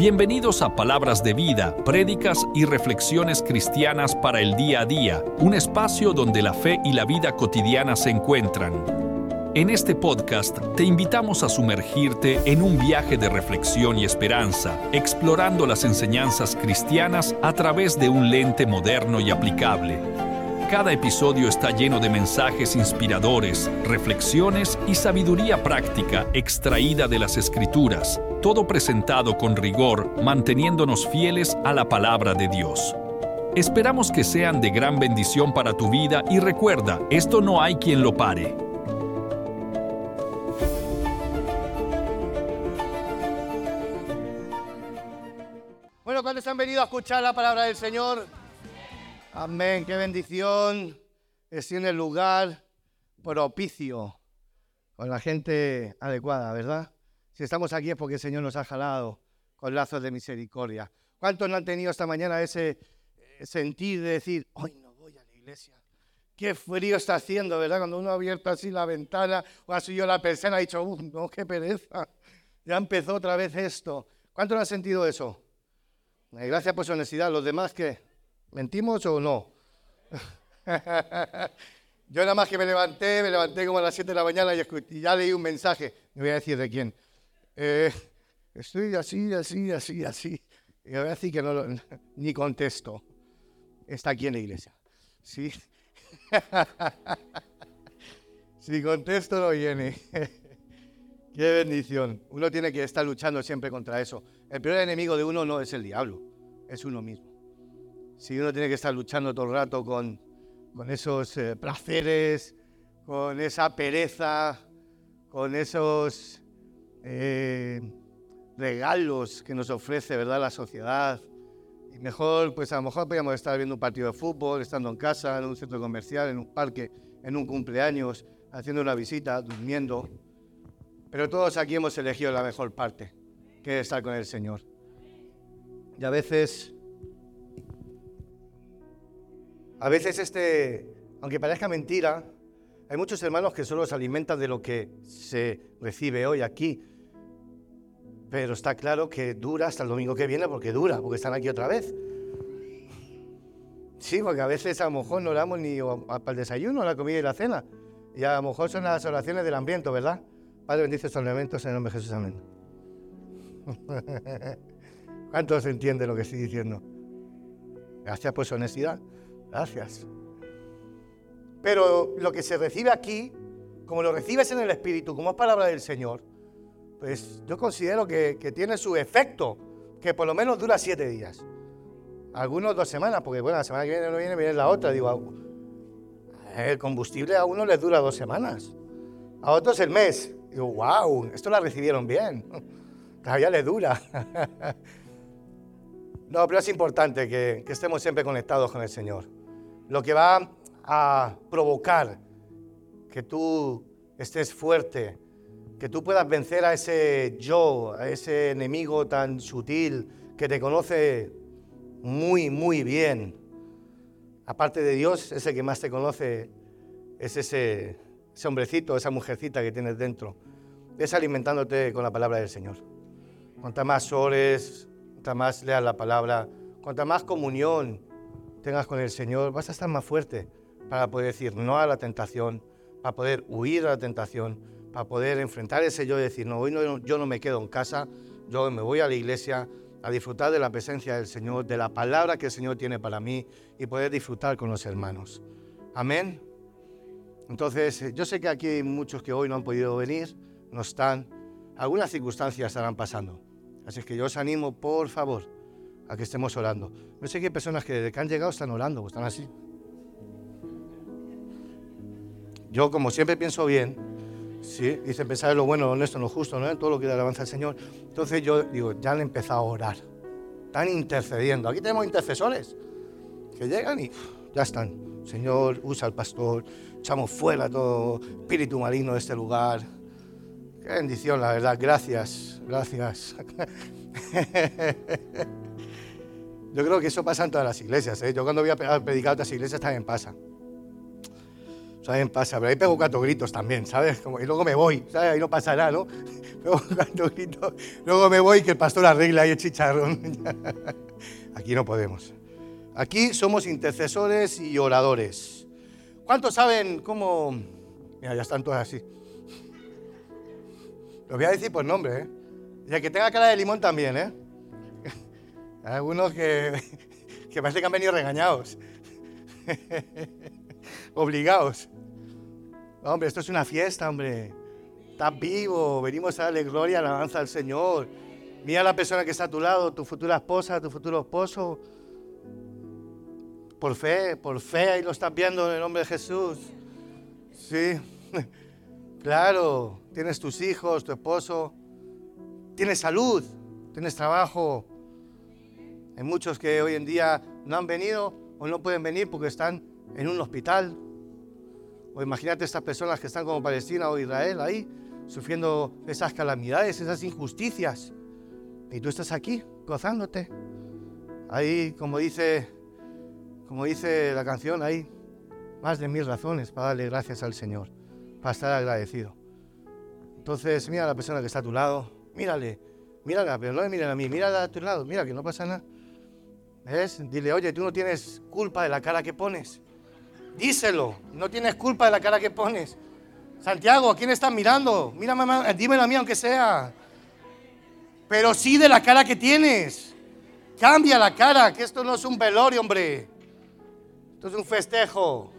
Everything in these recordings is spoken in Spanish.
Bienvenidos a Palabras de Vida, prédicas y reflexiones cristianas para el día a día, un espacio donde la fe y la vida cotidiana se encuentran. En este podcast te invitamos a sumergirte en un viaje de reflexión y esperanza, explorando las enseñanzas cristianas a través de un lente moderno y aplicable. Cada episodio está lleno de mensajes inspiradores, reflexiones y sabiduría práctica extraída de las escrituras, todo presentado con rigor, manteniéndonos fieles a la palabra de Dios. Esperamos que sean de gran bendición para tu vida y recuerda, esto no hay quien lo pare. Bueno, ¿cuántos han venido a escuchar la palabra del Señor? Amén, qué bendición. Estoy en el lugar propicio, con la gente adecuada, ¿verdad? Si estamos aquí es porque el Señor nos ha jalado con lazos de misericordia. ¿Cuántos no han tenido esta mañana ese eh, sentir de decir, hoy no voy a la iglesia? Qué frío está haciendo, ¿verdad? Cuando uno ha abierto así la ventana o ha subido la persona, ha dicho, uff, no, qué pereza. Ya empezó otra vez esto. ¿Cuántos no han sentido eso? Eh, gracias por su honestidad. ¿Los demás qué? ¿Mentimos o no? Yo nada más que me levanté, me levanté como a las 7 de la mañana y, ya leí un mensaje. No voy a decir de quién. Eh, estoy así, así, así, así. Y voy a decir que no, ni contesto. Está aquí en la iglesia. ¿Sí? si contesto no viene. Qué bendición. Uno tiene que estar luchando siempre contra eso. El peor enemigo de uno no es el diablo, es uno mismo si uno tiene que estar luchando todo el rato con, con esos eh, placeres, con esa pereza, con esos eh, regalos que nos ofrece ¿verdad? la sociedad. Y mejor, pues a lo mejor podríamos estar viendo un partido de fútbol, estando en casa, en un centro comercial, en un parque, en un cumpleaños, haciendo una visita, durmiendo. Pero todos aquí hemos elegido la mejor parte, que es estar con el Señor. Y a veces a veces este, aunque parezca mentira, hay muchos hermanos que solo se alimentan de lo que se recibe hoy aquí. Pero está claro que dura hasta el domingo que viene porque dura, porque están aquí otra vez. Sí, porque a veces a lo mejor no oramos ni para el desayuno, la comida y la cena. Y a lo mejor son las oraciones del ambiente, ¿verdad? Padre, bendice estos elementos en el nombre de Jesús, amén. ¿Cuántos entienden lo que estoy diciendo? Gracias por su honestidad. Gracias. Pero lo que se recibe aquí, como lo recibes en el Espíritu, como es palabra del Señor, pues yo considero que, tiene su efecto, que por lo menos dura siete días. Algunos dos semanas, porque bueno, la semana que viene no viene, viene la otra. Digo, el combustible a uno les dura dos semanas, a otros el mes. Digo, wow, esto la recibieron bien. Todavía le dura. no, pero es importante que estemos siempre conectados con el Señor lo que va a provocar que tú estés fuerte, que tú puedas vencer a ese yo, a ese enemigo tan sutil que te conoce muy, muy bien. Aparte de Dios, ese que más te conoce es ese, hombrecito, esa mujercita que tienes dentro. Es alimentándote con la palabra del Señor. Cuanta más ores, cuanta más leas la palabra, cuanta más comunión, tengas con el Señor, vas a estar más fuerte para poder decir no a la tentación, para poder huir a la tentación, para poder enfrentar ese yo y decir, no, hoy no, yo no me quedo en casa, yo me voy a la iglesia a disfrutar de la presencia del Señor, de la palabra que el Señor tiene para mí y poder disfrutar con los hermanos. Amén. Entonces, eh, yo sé que aquí hay muchos que hoy no han podido venir, no están, algunas circunstancias estarán pasando. Así que yo os animo, por favor, a que estemos orando. No sé qué personas que desde que han llegado están orando, están así. Yo, como siempre pienso bien, ¿sí? dice pensar en lo bueno, lo honesto, lo justo, ¿no? en todo lo que le alabanza al Señor. Entonces yo digo, ya han empezado a orar. Están intercediendo. Aquí tenemos intercesores que llegan y ya están. Señor, usa al pastor, echamos fuera todo espíritu maligno de este lugar. Qué bendición, la verdad. Gracias, gracias. Yo creo que eso pasa en todas las iglesias. ¿eh? Yo cuando voy a predicar a otras iglesias también pasa. ¿Saben? Pasa, pero ahí pego cuatro gritos también, ¿sabes? y luego me voy, ¿sabes? Ahí no pasa nada, ¿no? Pego cuatro gritos, luego me voy que el pastor arregla ahí el chicharrón. Aquí no podemos. Aquí somos intercesores y oradores. ¿Cuántos saben cómo.? Mira, ya están todos así. Los voy a decir por nombre, ¿eh? Y el que tenga cara de limón también, ¿eh? Hay algunos que, que parece que han venido regañados. Obligados. Hombre, esto es una fiesta, hombre. Estás vivo, venimos a darle gloria, alabanza al Señor. Mira a la persona que está a tu lado, tu futura esposa, tu futuro esposo. Por fe, por fe, ahí lo estás viendo en el nombre de Jesús. Sí, claro, tienes tus hijos, tu esposo, tienes salud, tienes trabajo. Hay muchos que hoy en día no han venido o no pueden venir porque están en un hospital. O imagínate estas personas que están como Palestina o Israel ahí, sufriendo esas calamidades, esas injusticias. Y tú estás aquí, gozándote. Ahí, como dice como dice la canción, hay más de mil razones para darle gracias al Señor, para estar agradecido. Entonces, mira a la persona que está a tu lado, mírale, mírala, pero no le miren a mí, mírala a tu lado, mira que no pasa nada. ¿Ves? Dile, oye, tú no tienes culpa de la cara que pones. Díselo, no tienes culpa de la cara que pones. Santiago, ¿a quién estás mirando? Mírame, dímelo a mí aunque sea. Pero sí de la cara que tienes. Cambia la cara, que esto no es un velorio, hombre. Esto es un festejo.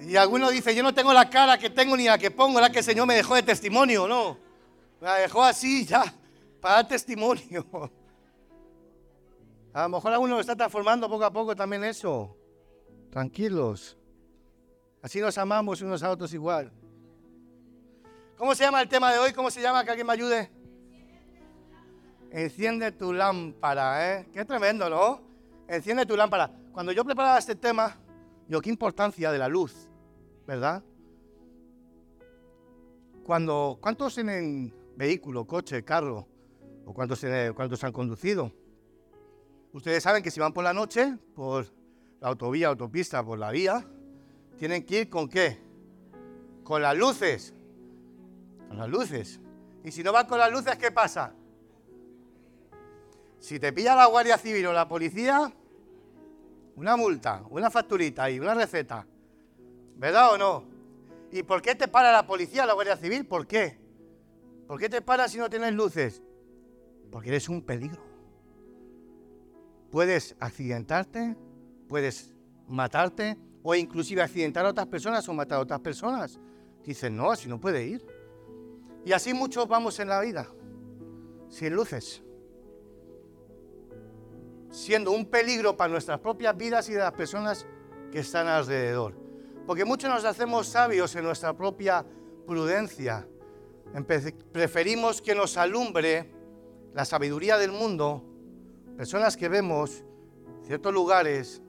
Y alguno dice, yo no tengo la cara que tengo ni la que pongo, la que el Señor me dejó de testimonio, no. Me la dejó así ya, para dar testimonio. A lo mejor alguno lo está transformando poco a poco también eso. Tranquilos. Así nos amamos unos a otros igual. ¿Cómo se llama el tema de hoy? ¿Cómo se llama? Que alguien me ayude. Enciende tu lámpara, ¿eh? Qué tremendo, ¿no? Enciende tu lámpara. Cuando yo preparaba este tema, yo, qué importancia de la luz, ¿verdad? Cuando, ¿Cuántos tienen vehículo, coche, carro? ¿O cuántos, cuántos han conducido? Ustedes saben que si van por la noche, por la autovía, autopista, por la vía, tienen que ir con qué? Con las luces. Con las luces. Y si no van con las luces, ¿qué pasa? Si te pilla la Guardia Civil o la policía, una multa, una facturita y una receta. ¿Verdad o no? ¿Y por qué te para la policía o la Guardia Civil? ¿Por qué? ¿Por qué te para si no tienes luces? Porque eres un peligro. Puedes accidentarte, puedes matarte o inclusive accidentar a otras personas o matar a otras personas. Dicen, no, así no puede ir. Y así muchos vamos en la vida, sin luces siendo un peligro para nuestras propias vidas y de las personas que están alrededor. Porque muchos nos hacemos sabios en nuestra propia prudencia. Preferimos que nos alumbre la sabiduría del mundo, personas que vemos ciertos lugares,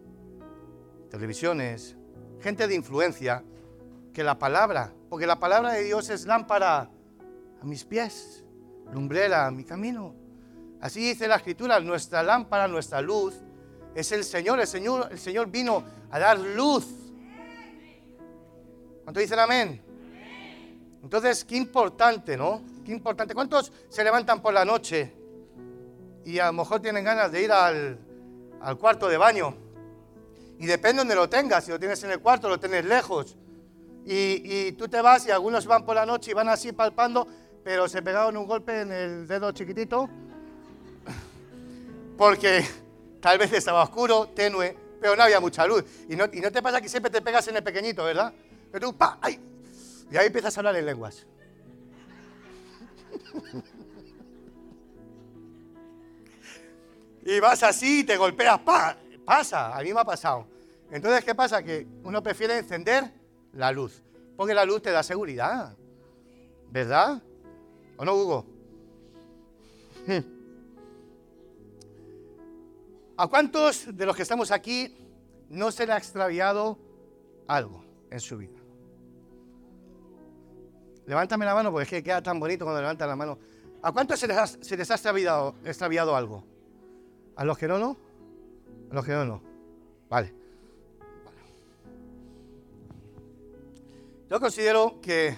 televisiones, gente de influencia, que la palabra, porque la palabra de Dios es lámpara a mis pies, lumbrera a mi camino. Así dice la escritura, nuestra lámpara, nuestra luz es el Señor. El Señor, el Señor vino a dar luz. ¿Cuántos dicen amén? Entonces, qué importante, ¿no? Qué importante. ¿Cuántos se levantan por la noche y a lo mejor tienen ganas de ir al, cuarto de baño? Y depende donde lo tengas, si lo tienes en el cuarto, lo tienes lejos. Y, y, tú te vas y algunos van por la noche y van así palpando, pero se pegaron un golpe en el dedo chiquitito porque tal vez estaba oscuro, tenue, pero no había mucha luz. Y no, te pasa que siempre te pegas en el pequeñito, ¿verdad? Pero tú, ¡pa! ¡ay! Y ahí empiezas a hablar en lenguas. y vas así y te golpeas, ¡pa! Pasa, a mí me ha pasado. Entonces, ¿qué pasa? Que uno prefiere encender la luz, porque la luz te da seguridad, ¿verdad? ¿O no, Hugo? ¿A cuántos de los que estamos aquí no se le ha extraviado algo en su vida? Levántame la mano porque es que queda tan bonito cuando levantan la mano. ¿A cuántos se les ha, extraviado, extraviado algo? ¿A los que no, no? A los que no, no. Vale. Yo considero que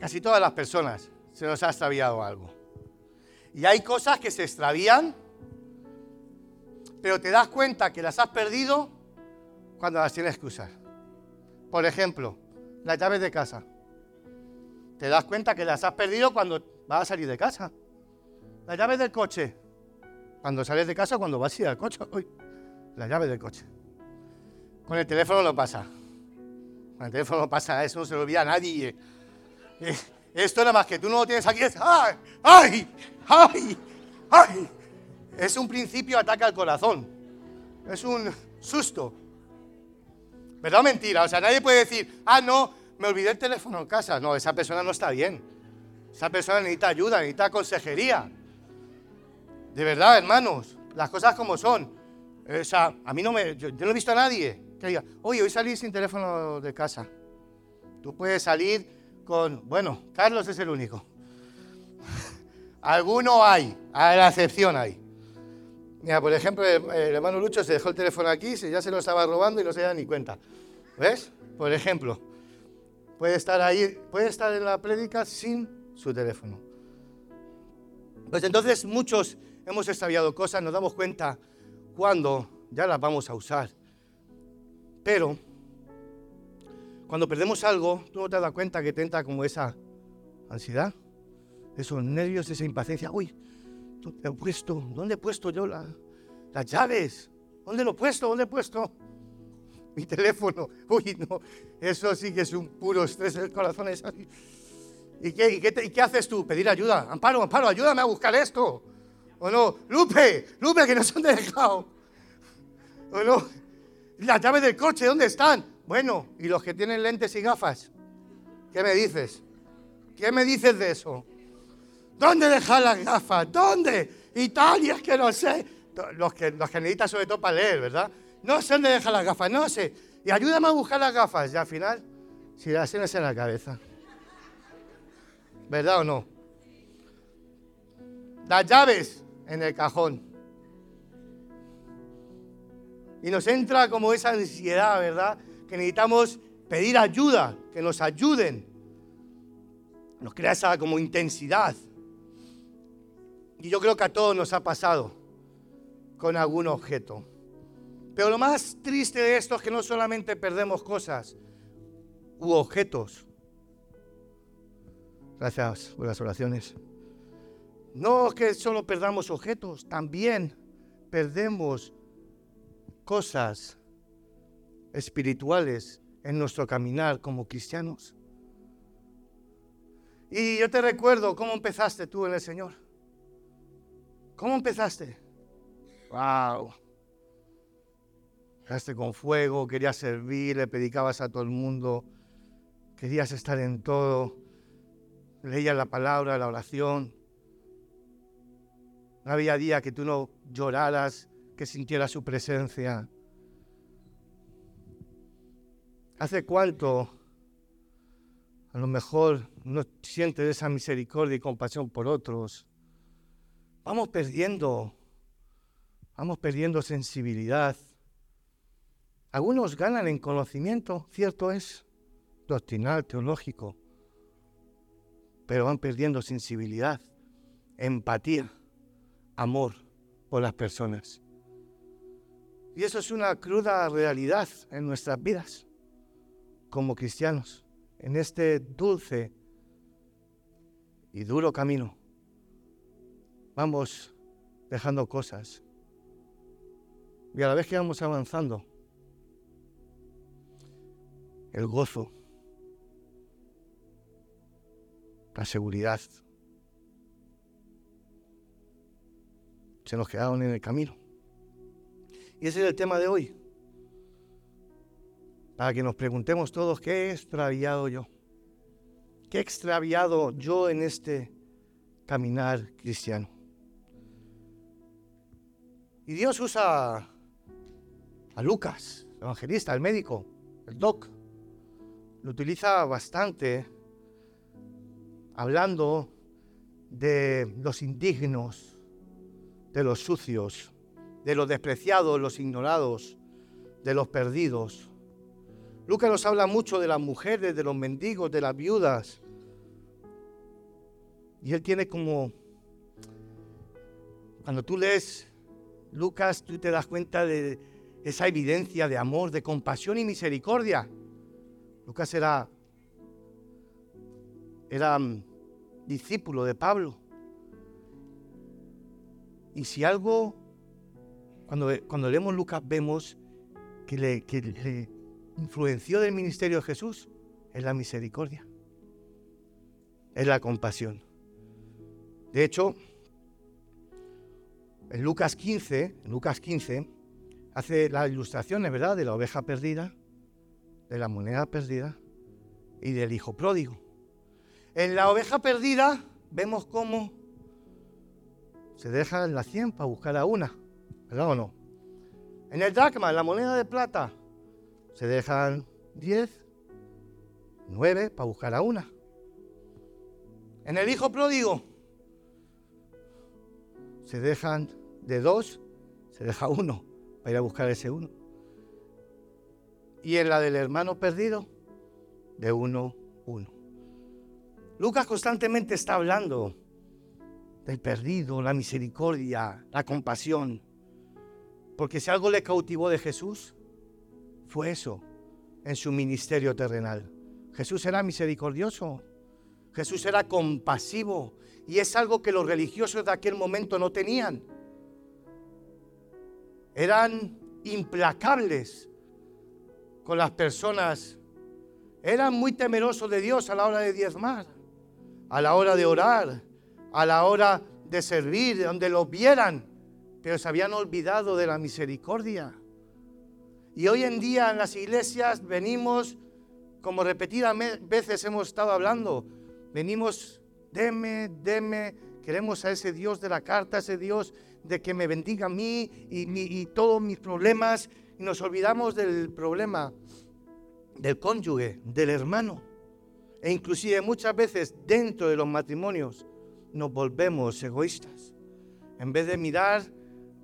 casi todas las personas se nos ha extraviado algo. Y hay cosas que se extravían, pero te das cuenta que las has perdido cuando las tienes que usar. Por ejemplo, las llaves de casa. Te das cuenta que las has perdido cuando vas a salir de casa. Las llaves del coche. Cuando sales de casa, cuando vas a ir al coche. Uy, las llaves del coche. Con el teléfono no pasa. Con el teléfono no pasa, eso no se lo olvida a nadie. Eh, esto nada más que tú no lo tienes aquí. Es, ¡Ay! ¡Ay! ¡Ay! ¡Ay! Es un principio ataque al corazón. Es un susto. ¿Verdad o mentira? O sea, nadie puede decir, ah, no, me olvidé el teléfono en casa. No, esa persona no está bien. Esa persona necesita ayuda, necesita consejería. De verdad, hermanos, las cosas como son. O sea, a mí no me. Yo, no he visto a nadie que diga, oye, hoy salí sin teléfono de casa. Tú puedes salir con. Bueno, Carlos es el único. Alguno hay, a la excepción hay. Mira, por ejemplo, el, hermano Lucho se dejó el teléfono aquí, ya se lo estaba robando y no se da ni cuenta. ¿Ves? Por ejemplo, puede estar ahí, puede estar en la prédica sin su teléfono. Pues entonces muchos hemos extraviado cosas, nos damos cuenta cuando ya las vamos a usar. Pero cuando perdemos algo, tú no te das cuenta que te entra como esa ansiedad, esos nervios, esa impaciencia. Uy, he puesto? ¿Dónde he puesto yo las llaves? ¿Dónde lo he puesto? ¿Dónde he puesto? Mi teléfono. Uy, no. Eso sí que es un puro estrés el corazón. ¿Y qué, haces tú? Pedir ayuda. Amparo, Amparo, ayúdame a buscar esto. ¿O no? Lupe, Lupe, que nos han dejado. ¿O no? Las llaves del coche, ¿dónde están? Bueno, ¿y los que tienen lentes y gafas? ¿Qué me dices? ¿Qué me dices de eso? ¿Dónde dejar las gafas? ¿Dónde? Italia, es que no sé. Los que, los que necesitan sobre todo para leer, ¿verdad? No sé dónde dejar las gafas, no sé. Y ayúdame a buscar las gafas. Y al final, si las tienes en la cabeza. ¿Verdad o no? Las llaves en el cajón. Y nos entra como esa ansiedad, ¿verdad? Que necesitamos pedir ayuda, que nos ayuden. Nos crea esa como intensidad. Y yo creo que a todos nos ha pasado con algún objeto. Pero lo más triste de esto es que no solamente perdemos cosas u objetos. Gracias por las oraciones. No que solo perdamos objetos, también perdemos cosas espirituales en nuestro caminar como cristianos. Y yo te recuerdo cómo empezaste tú en el Señor. ¿Cómo empezaste? Wow. Con fuego, querías servir, le predicabas a todo el mundo, querías estar en todo, leías la palabra, la oración. No había día que tú no lloraras, que sintieras su presencia. ¿Hace cuánto a lo mejor no sientes esa misericordia y compasión por otros? vamos perdiendo, vamos perdiendo sensibilidad. Algunos ganan en conocimiento, cierto es, doctrinal, teológico, pero van perdiendo sensibilidad, empatía, amor por las personas. Y eso es una cruda realidad en nuestras vidas como cristianos, en este dulce y duro camino vamos dejando cosas. Y a la vez que vamos avanzando, el gozo, la seguridad, se nos quedaron en el camino. Y ese es el tema de hoy. Para que nos preguntemos todos, ¿qué he extraviado yo? ¿Qué he extraviado yo en este caminar cristiano? Y Dios usa a Lucas, el evangelista, el médico, el doc. Lo utiliza bastante hablando de los indignos, de los sucios, de los despreciados, los ignorados, de los perdidos. Lucas nos habla mucho de las mujeres, de los mendigos, de las viudas. Y él tiene como, cuando tú lees Lucas, tú te das cuenta de esa evidencia de amor, de compasión y misericordia. Lucas era, era mm, discípulo de Pablo. Y si algo, cuando, cuando leemos Lucas vemos que le, que le influenció del ministerio de Jesús, es la misericordia, es la compasión. De hecho, en Lucas 15, en Lucas 15, hace las ilustraciones, ¿verdad?, de la oveja perdida, de la moneda perdida y del hijo pródigo. En la oveja perdida vemos cómo se deja en la cien para buscar a una, ¿verdad o no? En el dracma, en la moneda de plata, se dejan diez, nueve para buscar a una. En el hijo pródigo, se dejan de dos, se deja uno para ir a buscar ese uno. Y en la del hermano perdido, de uno, uno. Lucas constantemente está hablando del perdido, la misericordia, la compasión. Porque si algo le cautivó de Jesús, fue eso en su ministerio terrenal. Jesús era misericordioso, Jesús era compasivo y es algo que los religiosos de aquel momento no tenían. Eran implacables con las personas, eran muy temerosos de Dios a la hora de diezmar, a la hora de orar, a la hora de servir, donde los vieran, pero se habían olvidado de la misericordia. Y hoy en día en las iglesias venimos, como repetidas veces hemos estado hablando, venimos, deme, deme, queremos a ese Dios de la carta, ese Dios de que me bendiga a mí y, y todos mis problemas, y nos olvidamos del problema del cónyuge, del hermano. E inclusive muchas veces dentro de los matrimonios nos volvemos egoístas. En vez de mirar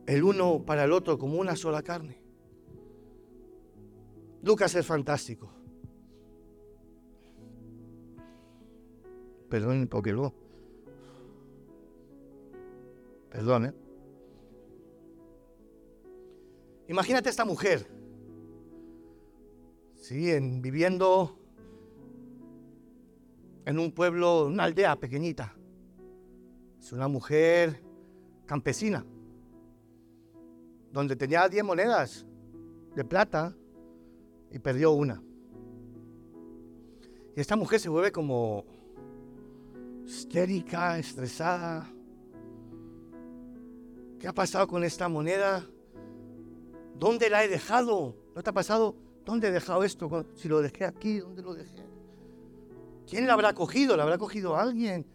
el uno para el otro como una sola carne. Lucas es fantástico. Perdón, porque luego. Perdón, ¿eh? Imagínate esta mujer, ¿sí? En, viviendo en un pueblo, una aldea pequeñita. Es una mujer campesina, donde tenía 10 monedas de plata y perdió una. Y esta mujer se vuelve como histérica, estresada. ¿Qué ha pasado con esta moneda? ¿Dónde la he dejado? ¿No te ha pasado? ¿Dónde he dejado esto? Si lo dejé aquí, ¿dónde lo dejé? ¿Quién la habrá cogido? ¿La habrá cogido alguien?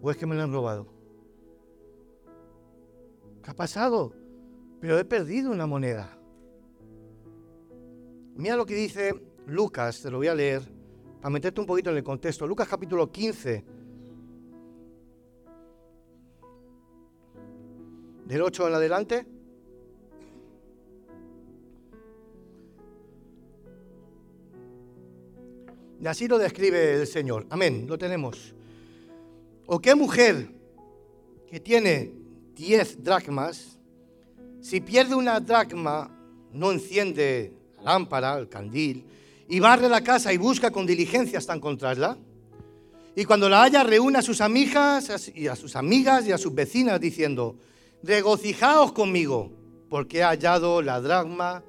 ¿O es que me la han robado? ¿Qué ha pasado? Pero he perdido una moneda. Mira lo que dice Lucas, te lo voy a leer, para meterte un poquito en el contexto. Lucas capítulo 15, del 8 en adelante. Y así lo describe el Señor. Amén, lo tenemos. ¿O qué mujer que tiene 10 dracmas, si pierde una dracma, no enciende lámpara, el candil, y barre la casa y busca con diligencia hasta encontrarla. Y cuando la haya, reúne a sus amigas y a sus amigas y a sus vecinas diciendo, regocijaos conmigo, porque he hallado la dragma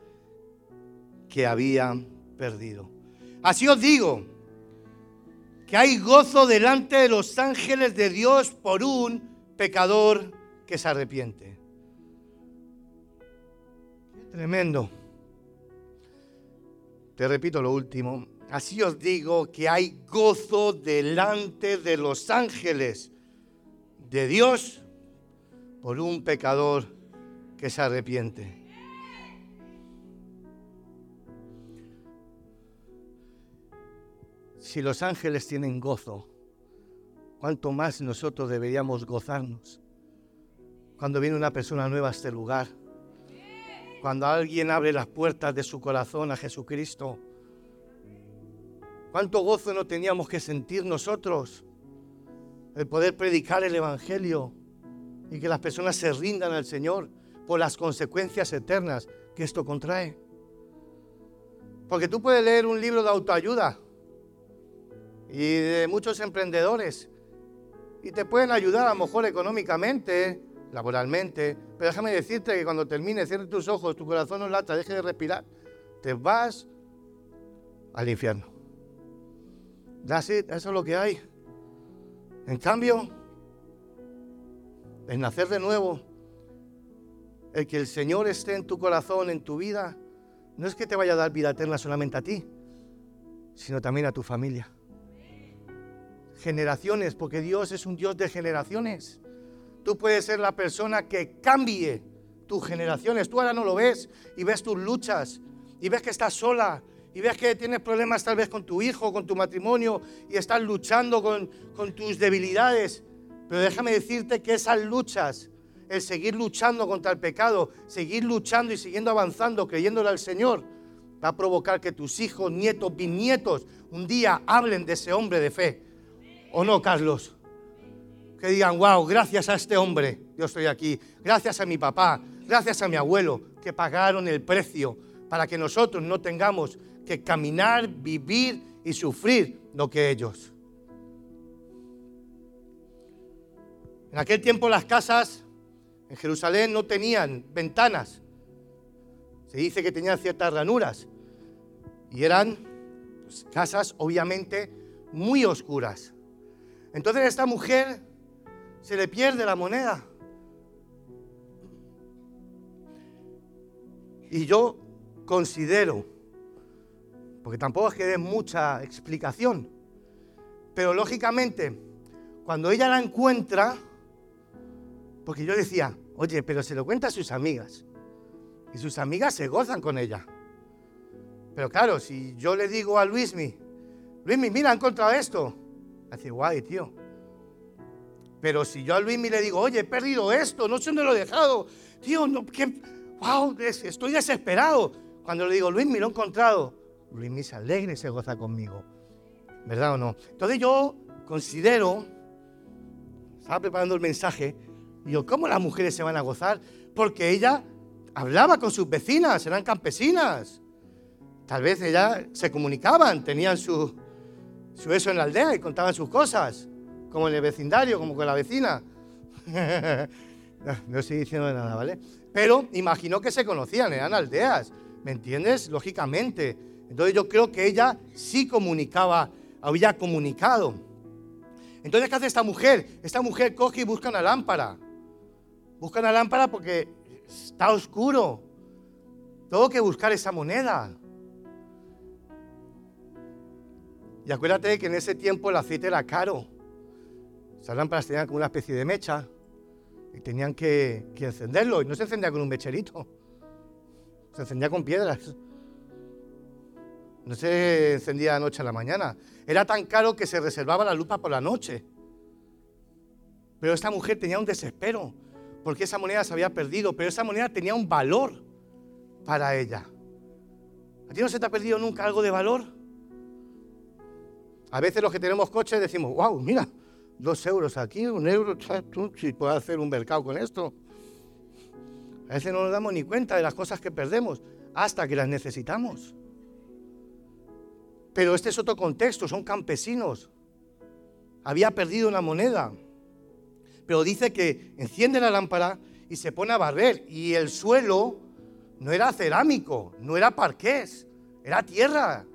que había perdido. Así os digo, que hay gozo delante de los ángeles de Dios por un pecador que se arrepiente. tremendo. Te repito lo último. Así os digo que hay gozo delante de los ángeles de Dios por un pecador que se arrepiente. Si los ángeles tienen gozo, ¿cuánto más nosotros deberíamos gozarnos cuando viene una persona nueva a este lugar. Cuando alguien abre las puertas de su corazón a Jesucristo. ¿Cuánto gozo no teníamos que sentir nosotros el poder predicar el Evangelio y que las personas se rindan al Señor por las consecuencias eternas que esto contrae? Porque tú puedes leer un libro de autoayuda y de muchos emprendedores y te pueden ayudar a lo mejor económicamente, laboralmente, pero déjame decirte que cuando termine, cierre tus ojos, tu corazón no lata, deje de respirar, te vas al infierno. That's it, eso es lo que hay. En cambio, el nacer de nuevo, el que el Señor esté en tu corazón, en tu vida, no es que te vaya a dar vida eterna solamente a ti, sino también a tu familia generaciones, porque Dios es un Dios de generaciones. Tú puedes ser la persona que cambie tus generaciones. Tú ahora no lo ves y ves tus luchas y ves que estás sola y ves que tienes problemas tal vez con tu hijo, con tu matrimonio y estás luchando con, con tus debilidades. Pero déjame decirte que esas luchas, el seguir luchando contra el pecado, seguir luchando y siguiendo avanzando, creyéndole al Señor, va a provocar que tus hijos, nietos, bisnietos, un día hablen de ese hombre de fe ¿O no, Carlos? Que digan, wow, gracias a este hombre, yo estoy aquí. Gracias a mi papá, gracias a mi abuelo, que pagaron el precio para que nosotros no tengamos que caminar, vivir y sufrir lo que ellos. En aquel tiempo las casas en Jerusalén no tenían ventanas. Se dice que tenían ciertas ranuras. Y eran pues, casas obviamente muy oscuras. Entonces a esta mujer se le pierde la moneda. Y yo considero, porque tampoco es que dé mucha explicación, pero lógicamente, cuando ella la encuentra, porque yo decía, oye, pero se lo cuenta a sus amigas, y sus amigas se gozan con ella. Pero claro, si yo le digo a Luismi, Luismi, mira, he encontrado esto, Hace guay, tío. Pero si yo a Luismi le digo, oye, he perdido esto, no sé dónde lo he dejado, tío, no, qué, wow, estoy desesperado. Cuando le digo, Luismi, lo he encontrado, Luismi se alegra y se goza conmigo. ¿Verdad o no? Entonces yo considero, estaba preparando el mensaje, digo, ¿cómo las mujeres se van a gozar? Porque ella hablaba con sus vecinas, eran campesinas. Tal vez ellas se comunicaban, tenían su, su eso en la aldea y contaban sus cosas, como en el vecindario, como con la vecina. no, estoy diciendo nada, ¿vale? Pero imagino que se conocían, eran aldeas, ¿me entiendes? Lógicamente. Entonces yo creo que ella sí comunicaba, había comunicado. Entonces, ¿qué hace esta mujer? Esta mujer coge y busca una lámpara. Busca una lámpara porque está oscuro. Tengo que buscar esa moneda. Y acuérdate que en ese tiempo el aceite era caro. Esas lámparas tenían como una especie de mecha y tenían que, encenderlo. Y no se encendía con un mecherito, se encendía con piedras. No se encendía de noche a la mañana. Era tan caro que se reservaba la lupa por la noche. Pero esta mujer tenía un desespero porque esa moneda se había perdido, pero esa moneda tenía un valor para ella. ¿A ti no se te ha perdido nunca algo de valor? A veces los que tenemos coches decimos, wow, mira, dos euros aquí, un euro, si puedo hacer un mercado con esto. A veces no nos damos ni cuenta de las cosas que perdemos hasta que las necesitamos. Pero este es otro contexto, son campesinos. Había perdido una moneda. Pero dice que enciende la lámpara y se pone a barrer. Y el suelo no era cerámico, no era parqués, era tierra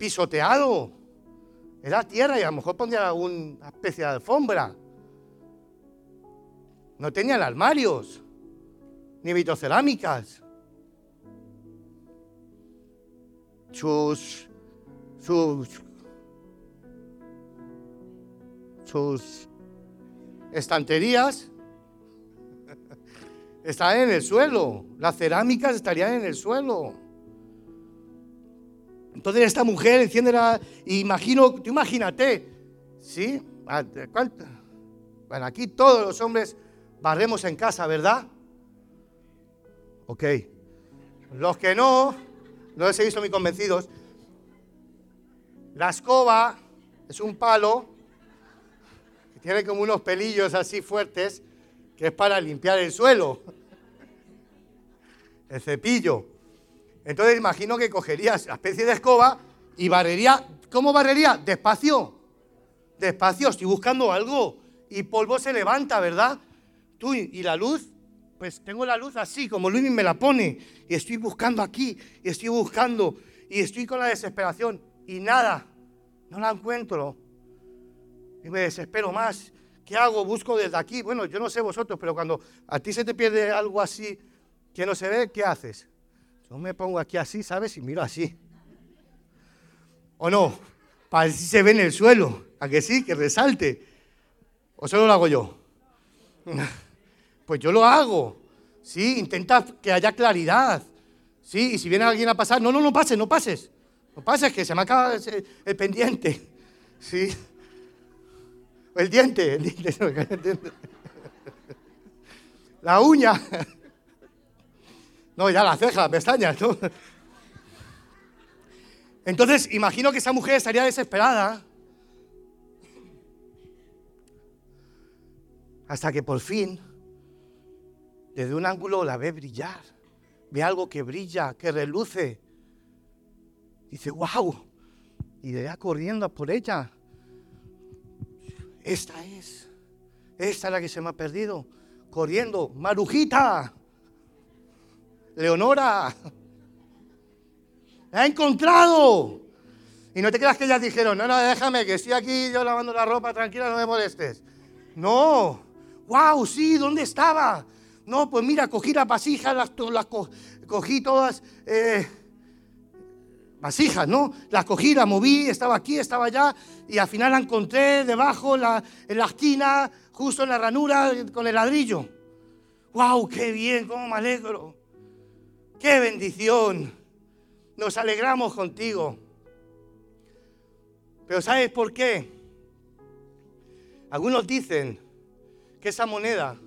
pisoteado. Era tierra y a lo mejor pondría alguna especie de alfombra. No tenían armarios, ni vitrocerámicas. Sus, sus, sus estanterías están en el suelo. Las cerámicas estarían en el suelo. Entonces esta mujer enciende la... Imagino, tú imagínate, ¿sí? Ah, bueno, aquí todos los hombres barremos en casa, ¿verdad? Ok. Los que no, no les he visto muy convencidos. La escoba es un palo que tiene como unos pelillos así fuertes que es para limpiar el suelo. El cepillo. Entonces imagino que cogerías la especie de escoba y barrería. ¿Cómo barrería? Despacio. Despacio, estoy buscando algo. Y polvo se levanta, ¿verdad? Tú y la luz, pues tengo la luz así, como Luis me la pone. Y estoy buscando aquí, y estoy buscando, y estoy con la desesperación. Y nada, no la encuentro. Y me desespero más. ¿Qué hago? Busco desde aquí. Bueno, yo no sé vosotros, pero cuando a ti se te pierde algo así que no se ve, ¿qué haces? Yo me pongo aquí así, ¿sabes? Y miro así. ¿O no? Para si se ve en el suelo. ¿A que sí? Que resalte. ¿O solo lo hago yo? Pues yo lo hago. Sí, intenta que haya claridad. Sí, y si viene alguien a pasar, no, no, no pases, no pases. No pases, que se me acaba el, pendiente. Sí. El diente, el diente. La uña. No, ya la ceja, pestañas, Entonces, imagino que esa mujer estaría desesperada. Hasta que por fin, desde un ángulo la ve brillar. Ve algo que brilla, que reluce. Dice, wow. Y va corriendo por ella. Esta es. Esta es la que se me ha perdido. Corriendo. Marujita. Leonora, la ha encontrado. Y no te creas que ellas dijeron, no, no, déjame, que estoy aquí yo lavando la ropa, tranquila, no me molestes. No, wow, sí, ¿dónde estaba? No, pues mira, cogí las vasijas, las, cogí todas, eh, vasijas, ¿no? Las cogí, las moví, estaba aquí, estaba allá, y al final la encontré debajo, en la esquina, justo en la ranura, con el ladrillo. ¡Wow! ¡Qué bien! ¡Cómo me alegro! ¡Qué bendición! Nos alegramos contigo. Pero ¿sabes por qué? Algunos dicen que esa moneda,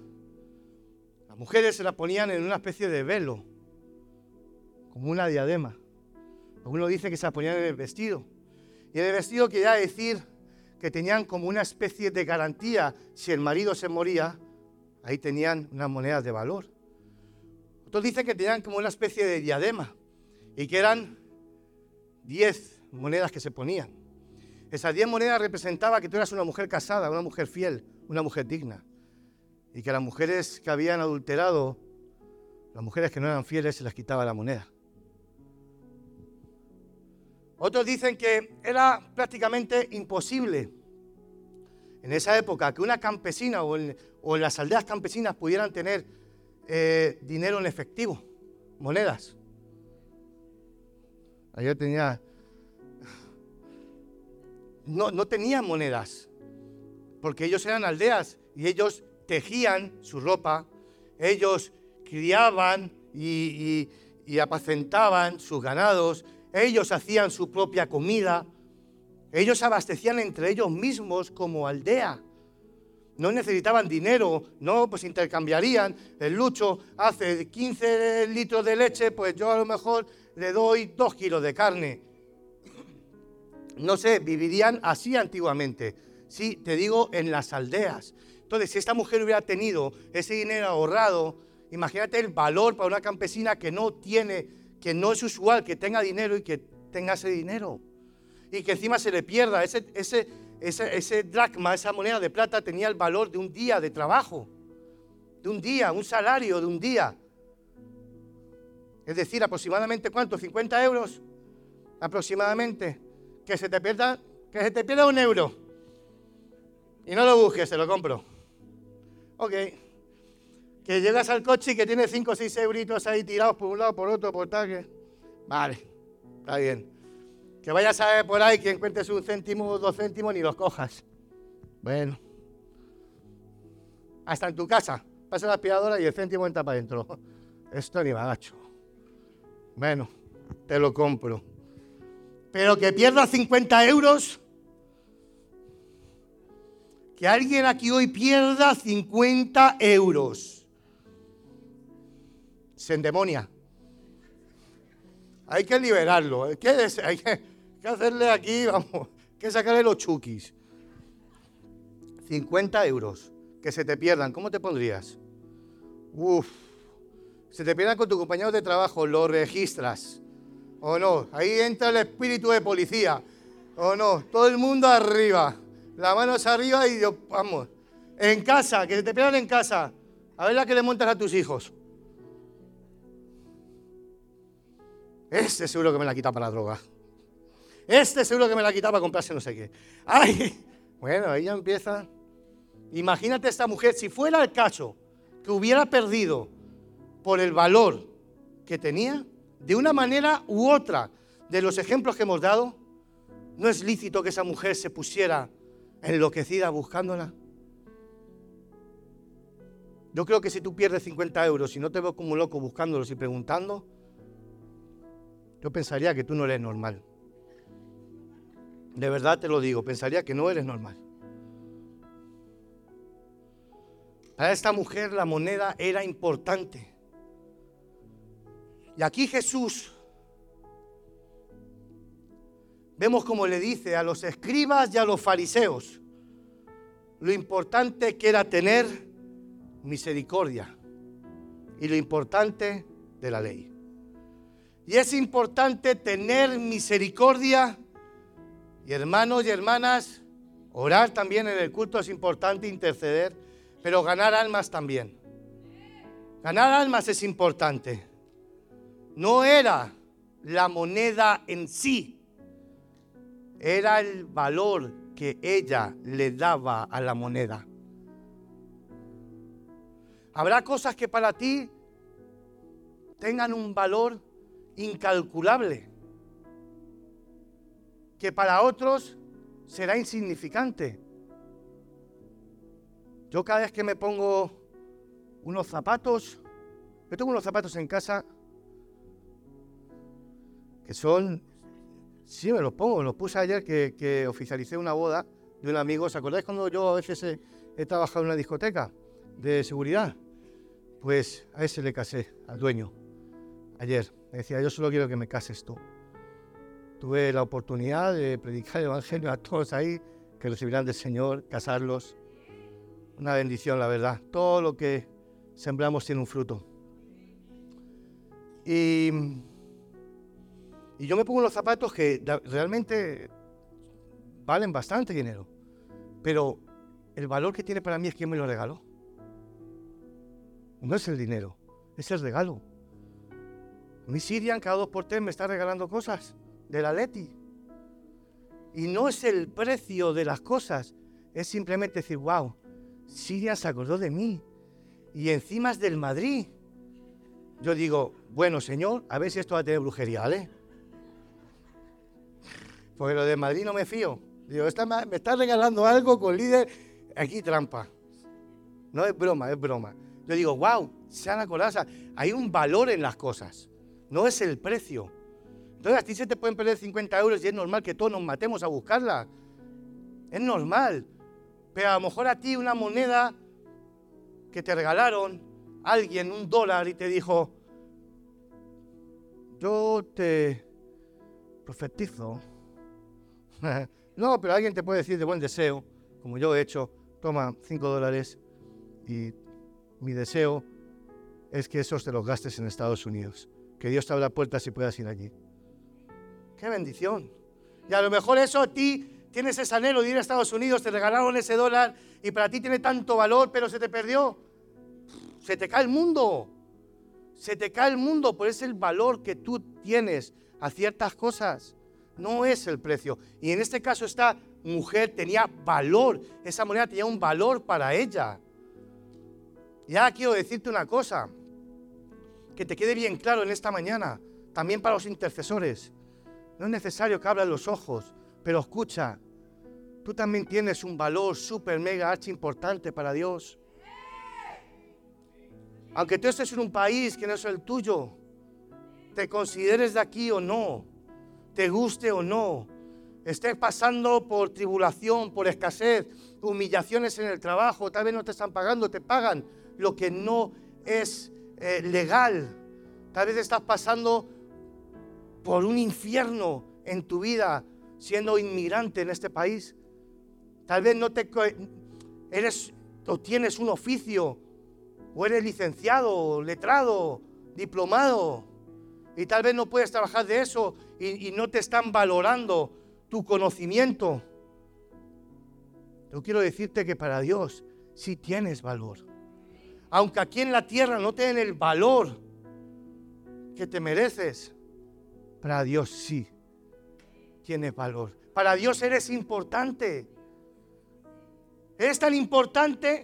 las mujeres se la ponían en una especie de velo, como una diadema. Algunos dicen que se la ponían en el vestido. Y en el vestido quería decir que tenían como una especie de garantía si el marido se moría, ahí tenían unas monedas de valor. Otros dicen que tenían como una especie de diadema y que eran 10 monedas que se ponían. Esas 10 monedas representaban que tú eras una mujer casada, una mujer fiel, una mujer digna. Y que las mujeres que habían adulterado, las mujeres que no eran fieles, se les quitaba la moneda. Otros dicen que era prácticamente imposible en esa época que una campesina o o en las aldeas campesinas pudieran tener eh, dinero en efectivo, monedas. Ayer tenía... No, no tenían monedas, porque ellos eran aldeas y ellos tejían su ropa, ellos criaban y, y apacentaban sus ganados, ellos hacían su propia comida, ellos abastecían entre ellos mismos como aldea. No necesitaban dinero, no, pues intercambiarían. El Lucho hace 15 litros de leche, pues yo a lo mejor le doy 2 kilos de carne. No sé, vivirían así antiguamente. Sí, te digo, en las aldeas. Entonces, si esta mujer hubiera tenido ese dinero ahorrado, imagínate el valor para una campesina que no tiene, que no es usual que tenga dinero y que tenga ese dinero. Y que encima se le pierda ese, ese, ese, dracma, esa moneda de plata tenía el valor de un día de trabajo, de un día, un salario de un día. Es decir, aproximadamente cuánto, 50 euros, aproximadamente. Que se te pierda, que se te pierda un euro. Y no lo busques, se lo compro. Ok. Que llegas al coche y que tiene 5 o 6 euritos ahí tirados por un lado, por otro, por tal. Vale, está bien. Que vayas a ver por ahí que encuentres un céntimo dos céntimos ni los cojas. Bueno. Hasta en tu casa. Pasa la aspiradora y el céntimo entra para adentro. Esto ni bagacho. Bueno, te lo compro. Pero que pierdas 50 euros. que alguien aquí hoy pierda 50 euros. Se endemonia. Hay que liberarlo. Hay que hacerle aquí, vamos, que sacarle los chukis. 50 euros que se te pierdan. ¿Cómo te pondrías? Uf. Se te pierdan con tu compañero de trabajo, lo registras. ¿O no? Ahí entra el espíritu de policía. ¿O no? Todo el mundo arriba. La mano hacia arriba y yo, vamos. En casa, que se te pierdan en casa. A ver la que le montas a tus hijos. Este seguro que me la quita para la droga. Este seguro que me la quita para comprarse no sé qué. Ay, bueno, ahí ya empieza. Imagínate esta mujer, si fuera el caso que hubiera perdido por el valor que tenía, de una manera u otra, de los ejemplos que hemos dado, ¿no es lícito que esa mujer se pusiera enloquecida buscándola? Yo creo que si tú pierdes 50 euros y no te veo como loco buscándolos y preguntando, yo pensaría que tú no eres normal. De verdad te lo digo, pensaría que no eres normal. Para esta mujer la moneda era importante. Y aquí Jesús vemos como le dice a los escribas y a los fariseos lo importante que era tener misericordia y lo importante de la ley. Y es importante tener misericordia. Y hermanos y hermanas, orar también en el culto es importante, interceder, pero ganar almas también. Ganar almas es importante. No era la moneda en sí, era el valor que ella le daba a la moneda. Habrá cosas que para ti tengan un valor incalculable, que para otros será insignificante. Yo cada vez que me pongo unos zapatos, yo tengo unos zapatos en casa que son, sí me los pongo, los puse ayer que, oficialicé una boda de un amigo. ¿Os acordáis cuando yo a veces he, trabajado en una discoteca de seguridad? Pues a ese le casé, al dueño, ayer. Me decía, yo solo quiero que me cases tú. Tuve la oportunidad de predicar el Evangelio a todos ahí, que recibirán del Señor, casarlos. Una bendición, la verdad. Todo lo que sembramos tiene un fruto. Y, y yo me pongo los zapatos que realmente valen bastante dinero. Pero el valor que tiene para mí es quien me lo regaló. No es el dinero, es el regalo. Mi Sirian cada dos por tres me está regalando cosas de la Leti. Y no es el precio de las cosas, es simplemente decir, wow, Sirian se acordó de mí. Y encima es del Madrid. Yo digo, bueno, señor, a ver si esto va a tener brujería, ¿vale? Porque lo de Madrid no me fío. Digo, me está regalando algo con líder. Aquí trampa. No es broma, es broma. Yo digo, wow, se han acordado. hay un valor en las cosas no es el precio. Entonces a ti se te pueden perder 50 euros y es normal que todos nos matemos a buscarla. Es normal. Pero a lo mejor a ti una moneda que te regalaron, alguien, un dólar, y te dijo, yo te profetizo. no, pero alguien te puede decir de buen deseo, como yo he hecho, toma 5 dólares y mi deseo es que esos te los gastes en Estados Unidos que Dios te abra puertas y puedas ir allí. ¡Qué bendición! Y a lo mejor eso a ti tienes ese anhelo de ir a Estados Unidos, te regalaron ese dólar y para ti tiene tanto valor, pero se te perdió. Se te cae el mundo. Se te cae el mundo, por es el valor que tú tienes a ciertas cosas. No es el precio. Y en este caso esta mujer tenía valor. Esa moneda tenía un valor para ella. Ya quiero decirte una cosa que te quede bien claro en esta mañana, también para los intercesores. No es necesario que abran los ojos, pero escucha, tú también tienes un valor súper, mega, archi importante para Dios. Aunque tú estés en un país que no es el tuyo, te consideres de aquí o no, te guste o no, estés pasando por tribulación, por escasez, humillaciones en el trabajo, tal vez no te están pagando, te pagan lo que no es eh, legal. Tal vez estás pasando por un infierno en tu vida siendo inmigrante en este país. Tal vez no te eres o tienes un oficio o eres licenciado, letrado, diplomado y tal vez no puedes trabajar de eso y, no te están valorando tu conocimiento. Yo quiero decirte que para Dios sí tienes valor. Aunque aquí en la tierra no te den el valor que te mereces, para Dios sí tienes valor. Para Dios eres importante. Eres tan importante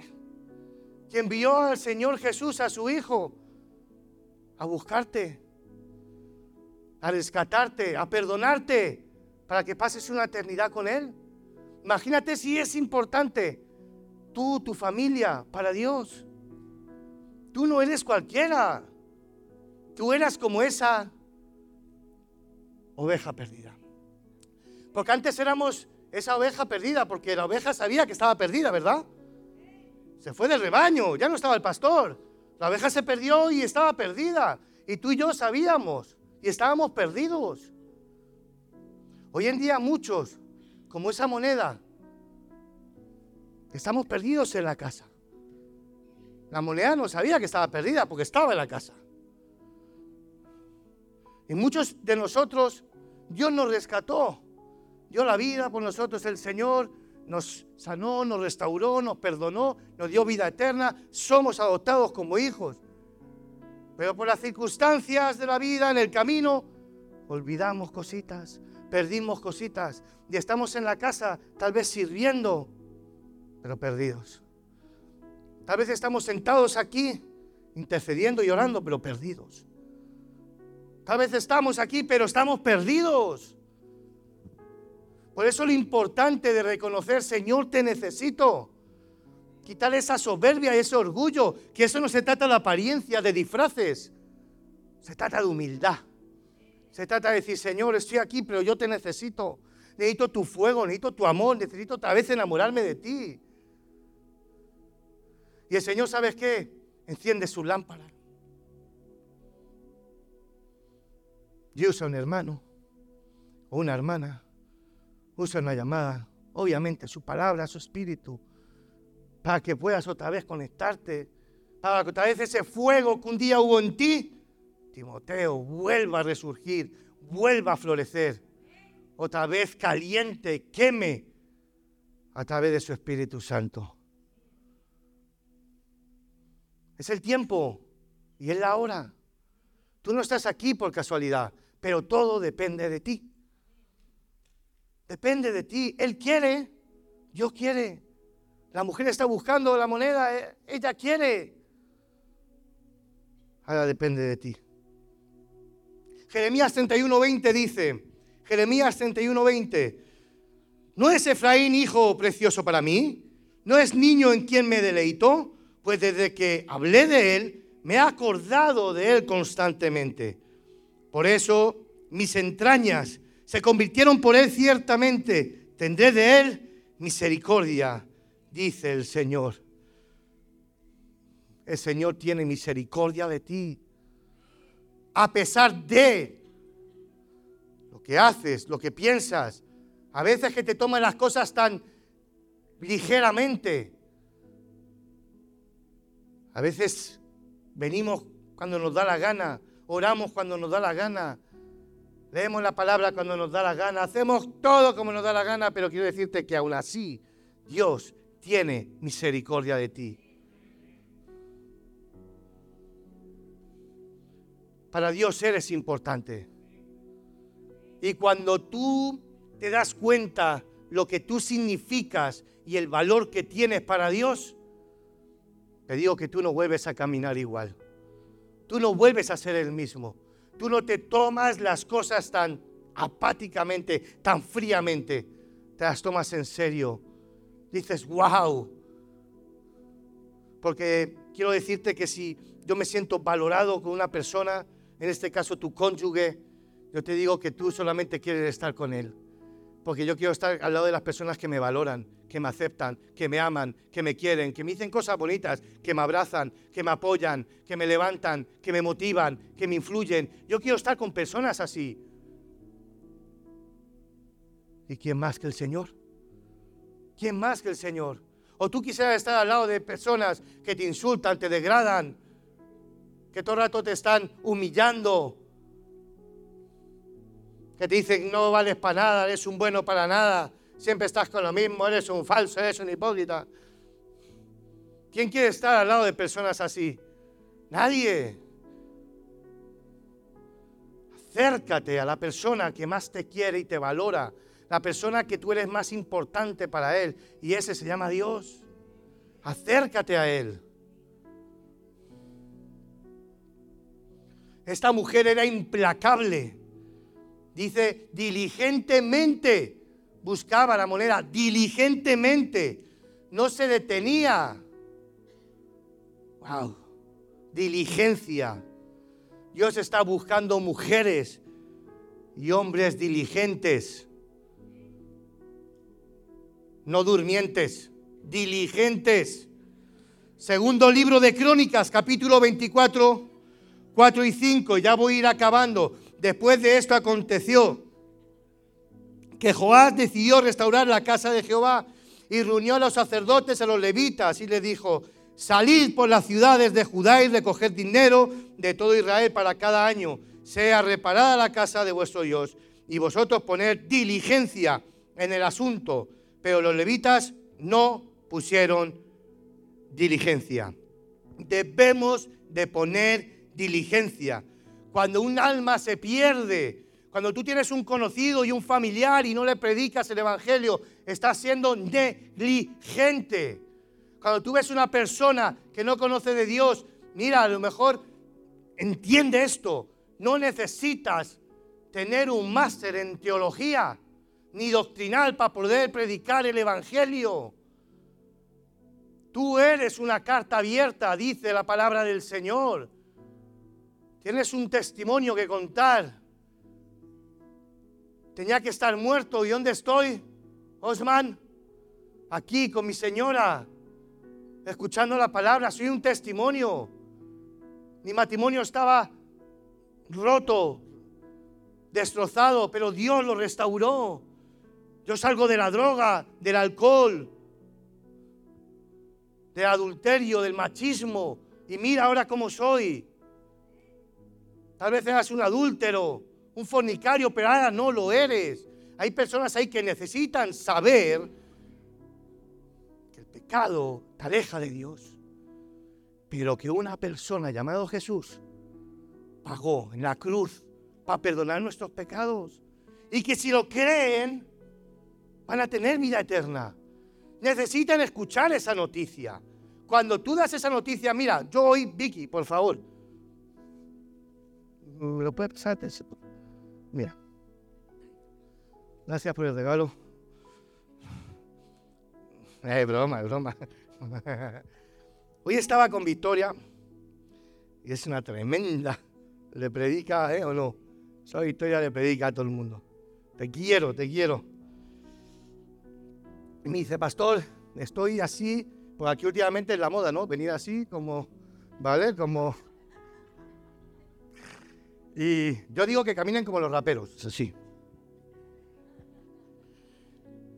que envió al Señor Jesús a su Hijo a buscarte, a rescatarte, a perdonarte, para que pases una eternidad con Él. Imagínate si es importante tú, tu familia, para Dios. Tú no eres cualquiera. Tú eras como esa oveja perdida. Porque antes éramos esa oveja perdida, porque la oveja sabía que estaba perdida, ¿verdad? Se fue del rebaño, ya no estaba el pastor. La oveja se perdió y estaba perdida. Y tú y yo sabíamos y estábamos perdidos. Hoy en día muchos, como esa moneda, estamos perdidos en la casa. La moneda no sabía que estaba perdida porque estaba en la casa. Y muchos de nosotros, Dios nos rescató, dio la vida por nosotros, el Señor nos sanó, nos restauró, nos perdonó, nos dio vida eterna, somos adoptados como hijos. Pero por las circunstancias de la vida, en el camino, olvidamos cositas, perdimos cositas y estamos en la casa tal vez sirviendo, pero perdidos. Tal vez estamos sentados aquí intercediendo y orando, pero perdidos. Tal vez estamos aquí, pero estamos perdidos. Por eso lo importante de reconocer, Señor, te necesito. Quitar esa soberbia ese orgullo, que eso no se trata de apariencia, de disfraces. Se trata de humildad. Se trata de decir, Señor, estoy aquí, pero yo te necesito. Necesito tu fuego, necesito tu amor, necesito otra vez enamorarme de ti. Y el Señor, ¿sabes qué? Enciende su lámpara. Y usa un hermano o una hermana usa una llamada, obviamente su palabra, su espíritu, para que puedas otra vez conectarte, para que otra vez ese fuego que un día hubo en ti, Timoteo, vuelva a resurgir, vuelva a florecer, otra vez caliente, queme a través de su Espíritu Santo. Es el tiempo y es la hora. Tú no estás aquí por casualidad, pero todo depende de ti. Depende de ti. Él quiere, Dios quiere. La mujer está buscando la moneda, eh, ella quiere. Ahora depende de ti. Jeremías 31:20 dice, Jeremías 31:20, ¿no es Efraín hijo precioso para mí? ¿No es niño en quien me deleito? Pues desde que hablé de él, me he acordado de él constantemente. Por eso mis entrañas se convirtieron por él ciertamente. Tendré de él misericordia, dice el Señor. El Señor tiene misericordia de ti. A pesar de lo que haces, lo que piensas, a veces que te toman las cosas tan ligeramente. A veces venimos cuando nos da la gana, oramos cuando nos da la gana, Leemos la palabra cuando nos da la gana, hacemos todo como nos da la gana, pero quiero decirte que aún así Dios tiene misericordia de ti. Para Dios eres importante. Y cuando tú te das cuenta lo que tú significas y el valor que tienes para Dios, te digo que tú no vuelves a caminar igual. Tú no vuelves a ser el mismo. Tú no te tomas las cosas tan apáticamente, tan fríamente. Te las tomas en serio. Dices, wow. Porque quiero decirte que si yo me siento valorado con una persona, en este caso tu cónyuge, yo te digo que tú solamente quieres estar con él. Porque yo quiero estar al lado de las personas que me valoran, que me aceptan, que me aman, que me quieren, que me dicen cosas bonitas, que me abrazan, que me apoyan, que me levantan, que me motivan, que me influyen. Yo quiero estar con personas así. ¿Y quién más que el Señor? ¿Quién más que el Señor? O tú quisieras estar al lado de personas que te insultan, te degradan, que todo el rato te están humillando, que te dicen no vales para nada, eres un bueno para nada, siempre estás con lo mismo, eres un falso, eres un hipócrita. ¿Quién quiere estar al lado de personas así? Nadie. Acércate a la persona que más te quiere y te valora, la persona que tú eres más importante para Él, y ese se llama Dios. Acércate a Él. Esta mujer era implacable. Dice, diligentemente buscaba la moneda, diligentemente. No se detenía. Wow. Diligencia. Dios está buscando mujeres y hombres diligentes. No durmientes, diligentes. Segundo libro de Crónicas, capítulo 24, 4 y 5. Ya voy a ir acabando. Después de esto aconteció que Joás decidió restaurar la casa de Jehová y reunió a los sacerdotes, a los levitas y les dijo, salid por las ciudades de Judá y recoged dinero de todo Israel para cada año, sea reparada la casa de vuestro Dios y vosotros poner diligencia en el asunto. Pero los levitas no pusieron diligencia. Debemos de poner diligencia. Cuando un alma se pierde, cuando tú tienes un conocido y un familiar y no le predicas el Evangelio, estás siendo negligente. Cuando tú ves una persona que no conoce de Dios, mira, a lo mejor entiende esto. No necesitas tener un máster en teología ni doctrinal para poder predicar el Evangelio. Tú eres una carta abierta, dice la palabra del Señor. Tienes un testimonio que contar. Tenía que estar muerto. ¿Y dónde estoy, Osman? Aquí con mi señora, escuchando la palabra. Soy un testimonio. Mi matrimonio estaba roto, destrozado, pero Dios lo restauró. Yo salgo de la droga, del alcohol, del adulterio, del machismo. Y mira ahora cómo soy. Tal vez eras un adúltero, un fornicario, pero ahora no lo eres. Hay personas ahí que necesitan saber que el pecado te aleja de Dios, pero que una persona llamada Jesús pagó en la cruz para perdonar nuestros pecados y que si lo creen van a tener vida eterna. Necesitan escuchar esa noticia. Cuando tú das esa noticia, mira, yo hoy, Vicky, por favor, ¿Me lo puede pasar? Mira. Gracias por el regalo. Es broma, es broma. Hoy estaba con Victoria y es una tremenda. Le predica, ¿eh? ¿O no? Esa Victoria le predica a todo el mundo. Te quiero, te quiero. Me dice, pastor, estoy así, por aquí últimamente es la moda, ¿no? Venir así, como, ¿vale? Como y yo digo que caminen como los raperos, así.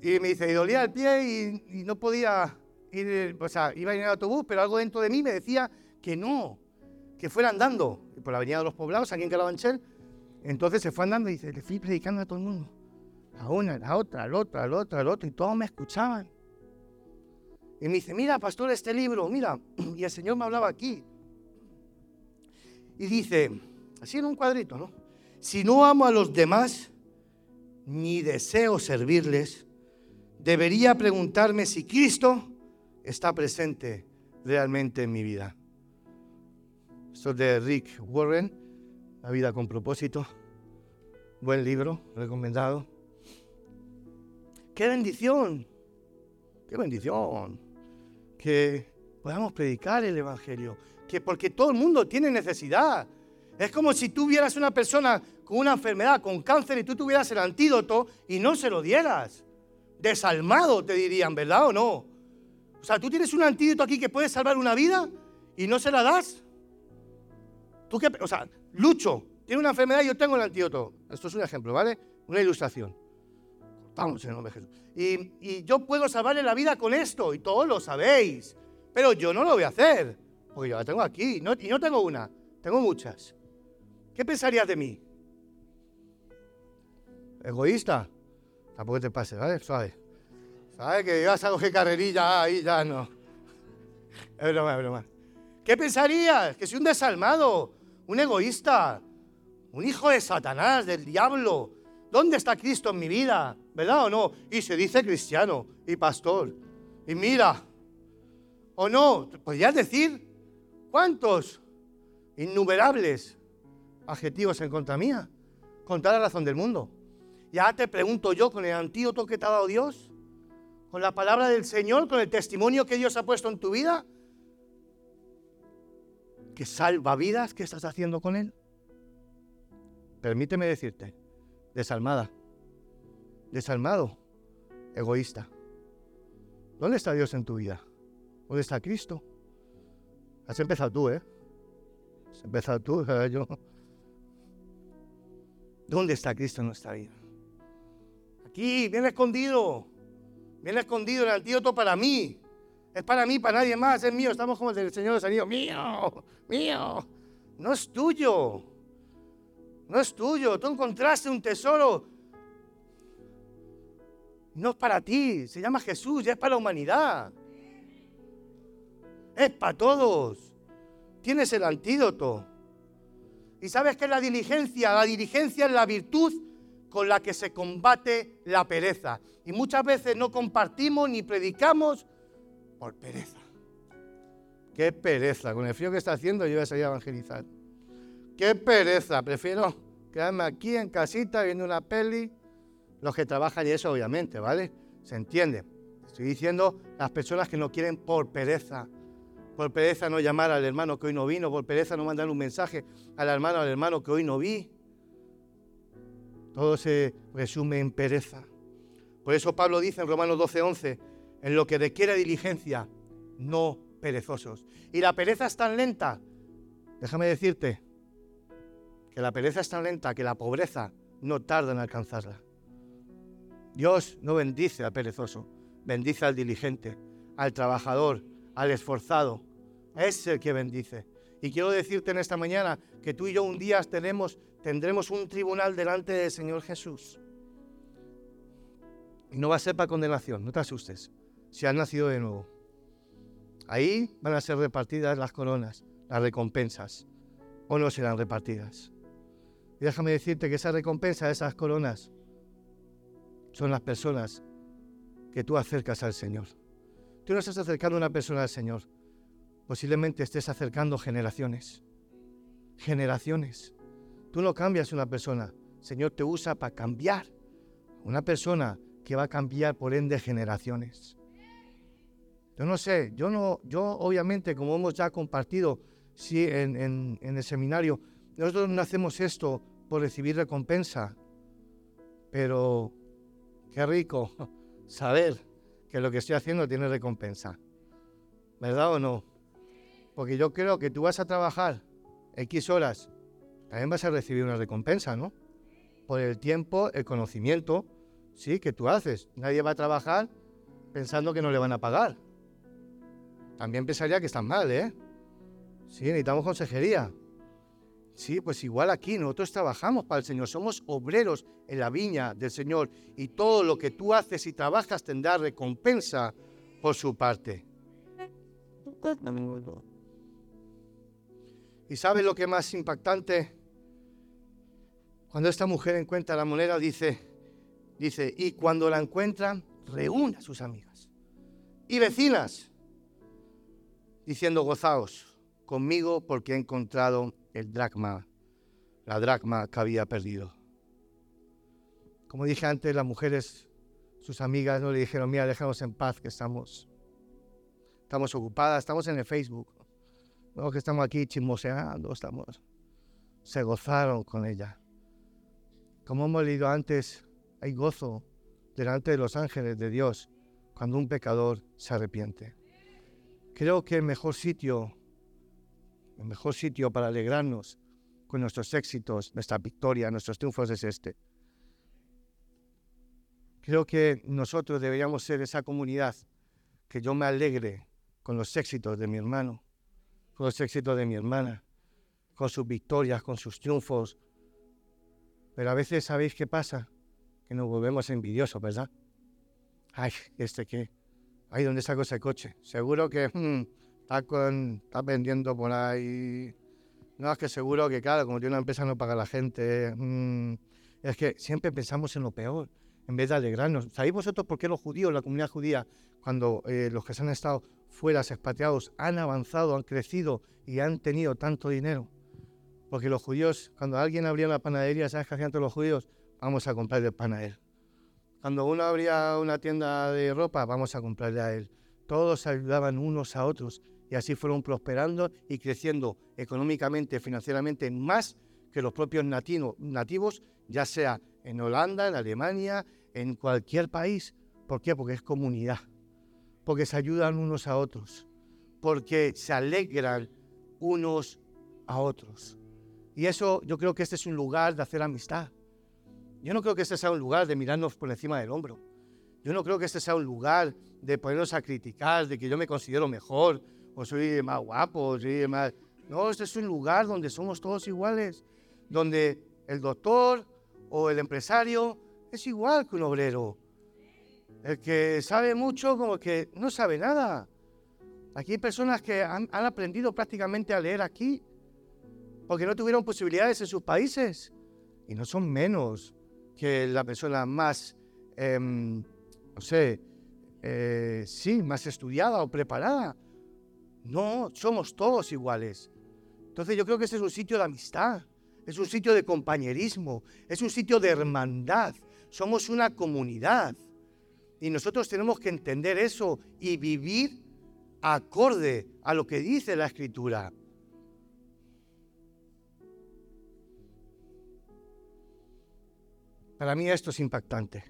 Y me dice, y dolía el pie y, no podía ir, o sea, iba a ir en el autobús, pero algo dentro de mí me decía que no, que fuera andando por la avenida de los poblados, aquí en Calabanchel. Entonces se fue andando y dice, le fui predicando a todo el mundo. A una, a la otra, a la otra, a la otra, a la otra, y todos me escuchaban. Y me dice, mira, pastor, este libro, mira, y el Señor me hablaba aquí. Y dice, Así en un cuadrito, ¿no? Si no amo a los demás, ni deseo servirles, debería preguntarme si Cristo está presente realmente en mi vida. Esto es de Rick Warren, La vida con propósito. Buen libro, recomendado. ¡Qué bendición! ¡Qué bendición! Que podamos predicar el Evangelio. Que porque todo el mundo tiene necesidad. Es como si tú vieras una persona con una enfermedad, con cáncer, y tú tuvieras el antídoto y no se lo dieras. Desalmado, te dirían, ¿verdad o no? O sea, tú tienes un antídoto aquí que puede salvar una vida y no se la das. ¿Tú qué? O sea, Lucho tiene una enfermedad y yo tengo el antídoto. Esto es un ejemplo, ¿vale? Una ilustración. Vamos en el nombre de Jesús. Y, y yo puedo salvarle la vida con esto, y todos lo sabéis. Pero yo no lo voy a hacer, porque yo la tengo aquí. y no tengo una, tengo muchas. ¿Qué pensarías de mí? ¿Egoísta? Tampoco te pases, ¿vale? Suave. ¿Sabes? Que ibas a coger carrerilla ahí, ya no. Es broma, es broma. ¿Qué pensarías? Que soy un desalmado, un egoísta, un hijo de Satanás, del diablo. ¿Dónde está Cristo en mi vida? ¿Verdad o no? Y se dice cristiano y pastor. Y mira, ¿o no? ¿Podrías decir cuántos innumerables adjetivos en contra mía? Con toda la razón del mundo. Ya te pregunto yo, con el antídoto que te ha dado Dios, con la palabra del Señor, con el testimonio que Dios ha puesto en tu vida, que salva vidas, ¿qué estás haciendo con Él? Permíteme decirte, desalmada, desalmado, egoísta. ¿Dónde está Dios en tu vida? ¿Dónde está Cristo? Has empezado tú, ¿eh? Has empezado tú, yo. ¿Dónde está Cristo en nuestra vida? Aquí, bien escondido. Bien escondido el antídoto para mí. Es para mí, para nadie más. Es mío. Estamos como el Señor de. Mío, mío. No es tuyo. No es tuyo. Tú encontraste un tesoro. No es para ti. Se llama Jesús. Ya es para la humanidad. Es para todos. Tienes el antídoto. ¿Y sabes qué es la diligencia? La diligencia es la virtud con la que se combate la pereza. Y muchas veces no compartimos ni predicamos por pereza. Qué pereza, con el frío que está haciendo yo voy a salir a evangelizar. Qué pereza, prefiero quedarme aquí en casita viendo una peli. Los que trabajan y eso, obviamente, ¿vale? Se entiende. Estoy diciendo las personas que no quieren por pereza. Por pereza no llamar al hermano que hoy no vino, por pereza no mandar un mensaje al hermano al hermano que hoy no vi. Todo se resume en pereza. Por eso Pablo dice en Romanos 12:11, en lo que requiere diligencia, no perezosos. Y la pereza es tan lenta, déjame decirte, que la pereza es tan lenta que la pobreza no tarda en alcanzarla. Dios no bendice al perezoso, bendice al diligente, al trabajador, al esforzado. Es el que bendice. Y quiero decirte en esta mañana que tú y yo un día tendremos un tribunal delante del Señor Jesús. Y no va a ser para condenación, no te asustes, si has nacido de nuevo. Ahí van a ser repartidas las coronas, las recompensas, o no serán repartidas. Y déjame decirte que esa recompensa, esas coronas, son las personas que tú acercas al Señor. Tú no estás acercando a una persona al Señor, posiblemente estés acercando generaciones. Generaciones. Tú no cambias una persona. El Señor te usa para cambiar. Una persona que va a cambiar por ende generaciones. Yo no sé, yo no, yo obviamente, como hemos ya compartido sí, en, en el seminario, nosotros no hacemos esto por recibir recompensa, pero qué rico saber que lo que estoy haciendo tiene recompensa. ¿Verdad o no? Porque yo creo que tú vas a trabajar X horas, también vas a recibir una recompensa, ¿no? Por el tiempo, el conocimiento, sí, que tú haces. Nadie va a trabajar pensando que no le van a pagar. También pensaría que están mal, ¿eh? Sí, necesitamos consejería. Sí, pues igual aquí nosotros trabajamos para el Señor, somos obreros en la viña del Señor y todo lo que tú haces y trabajas tendrá recompensa por su parte. ¿Y sabes lo que más impactante? Cuando esta mujer encuentra la moneda, dice, dice, y cuando la encuentran, reúne a sus amigas y vecinas, diciendo, gozaos conmigo porque he encontrado el dracma, la dracma que había perdido. Como dije antes, las mujeres, sus amigas, no le dijeron, mira, déjanos en paz que estamos, estamos ocupadas, estamos en el Facebook. No, que estamos aquí chismoseando, estamos. Se gozaron con ella. Como hemos leído antes, hay gozo delante de los ángeles de Dios cuando un pecador se arrepiente. Creo que el mejor sitio, el mejor sitio para alegrarnos con nuestros éxitos, nuestra victoria, nuestros triunfos es este. Creo que nosotros deberíamos ser esa comunidad que yo me alegre con los éxitos de mi hermano, con los éxitos de mi hermana, con sus victorias, con sus triunfos. Pero a veces, ¿sabéis qué pasa? Que nos volvemos envidiosos, ¿verdad? Ay, ¿este qué? Ay, ¿dónde saco ese coche? Seguro que hmm, está, con, está vendiendo por ahí. No, es que seguro que, claro, como tiene una empresa no paga la gente. Hmm, es que siempre pensamos en lo peor en vez de alegrarnos. ¿Sabéis vosotros por qué los judíos, la comunidad judía, cuando eh, los que se han estado fuera, expatriados, han avanzado, han crecido y han tenido tanto dinero? Porque los judíos, cuando alguien abría una panadería, ¿sabes qué hacían todos los judíos? Vamos a comprarle pan a él. Cuando uno abría una tienda de ropa, vamos a comprarle a él. Todos ayudaban unos a otros y así fueron prosperando y creciendo económicamente, financieramente, más que los propios nativos, ya sea en Holanda, en Alemania, en cualquier país. ¿Por qué? Porque es comunidad, porque se ayudan unos a otros, porque se alegran unos a otros. Y eso yo creo que este es un lugar de hacer amistad. Yo no creo que este sea un lugar de mirarnos por encima del hombro. Yo no creo que este sea un lugar de ponernos a criticar, de que yo me considero mejor, o soy más guapo, o soy más... No, este es un lugar donde somos todos iguales, donde el doctor o el empresario es igual que un obrero. El que sabe mucho como que no sabe nada. Aquí hay personas que han, aprendido prácticamente a leer aquí porque no tuvieron posibilidades en sus países y no son menos que la persona más, em, no sé, eh, sí, más estudiada o preparada. No, somos todos iguales. Entonces yo creo que ese es un sitio de amistad es un sitio de compañerismo, es un sitio de hermandad. Somos una comunidad. Y nosotros tenemos que entender eso y vivir acorde a lo que dice la escritura. Para mí esto es impactante.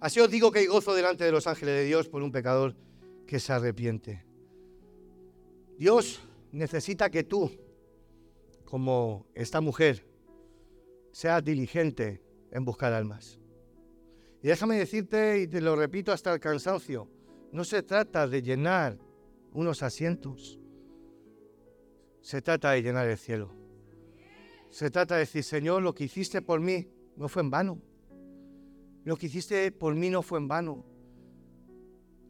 Así os digo que hay gozo delante de los ángeles de Dios por un pecador que se arrepiente. Dios necesita que tú como esta mujer, sea diligente en buscar almas. Y déjame decirte, y te lo repito hasta el cansancio, no se trata de llenar unos asientos, se trata de llenar el cielo. Se trata de decir, Señor, lo que hiciste por mí no fue en vano. Lo que hiciste por mí no fue en vano.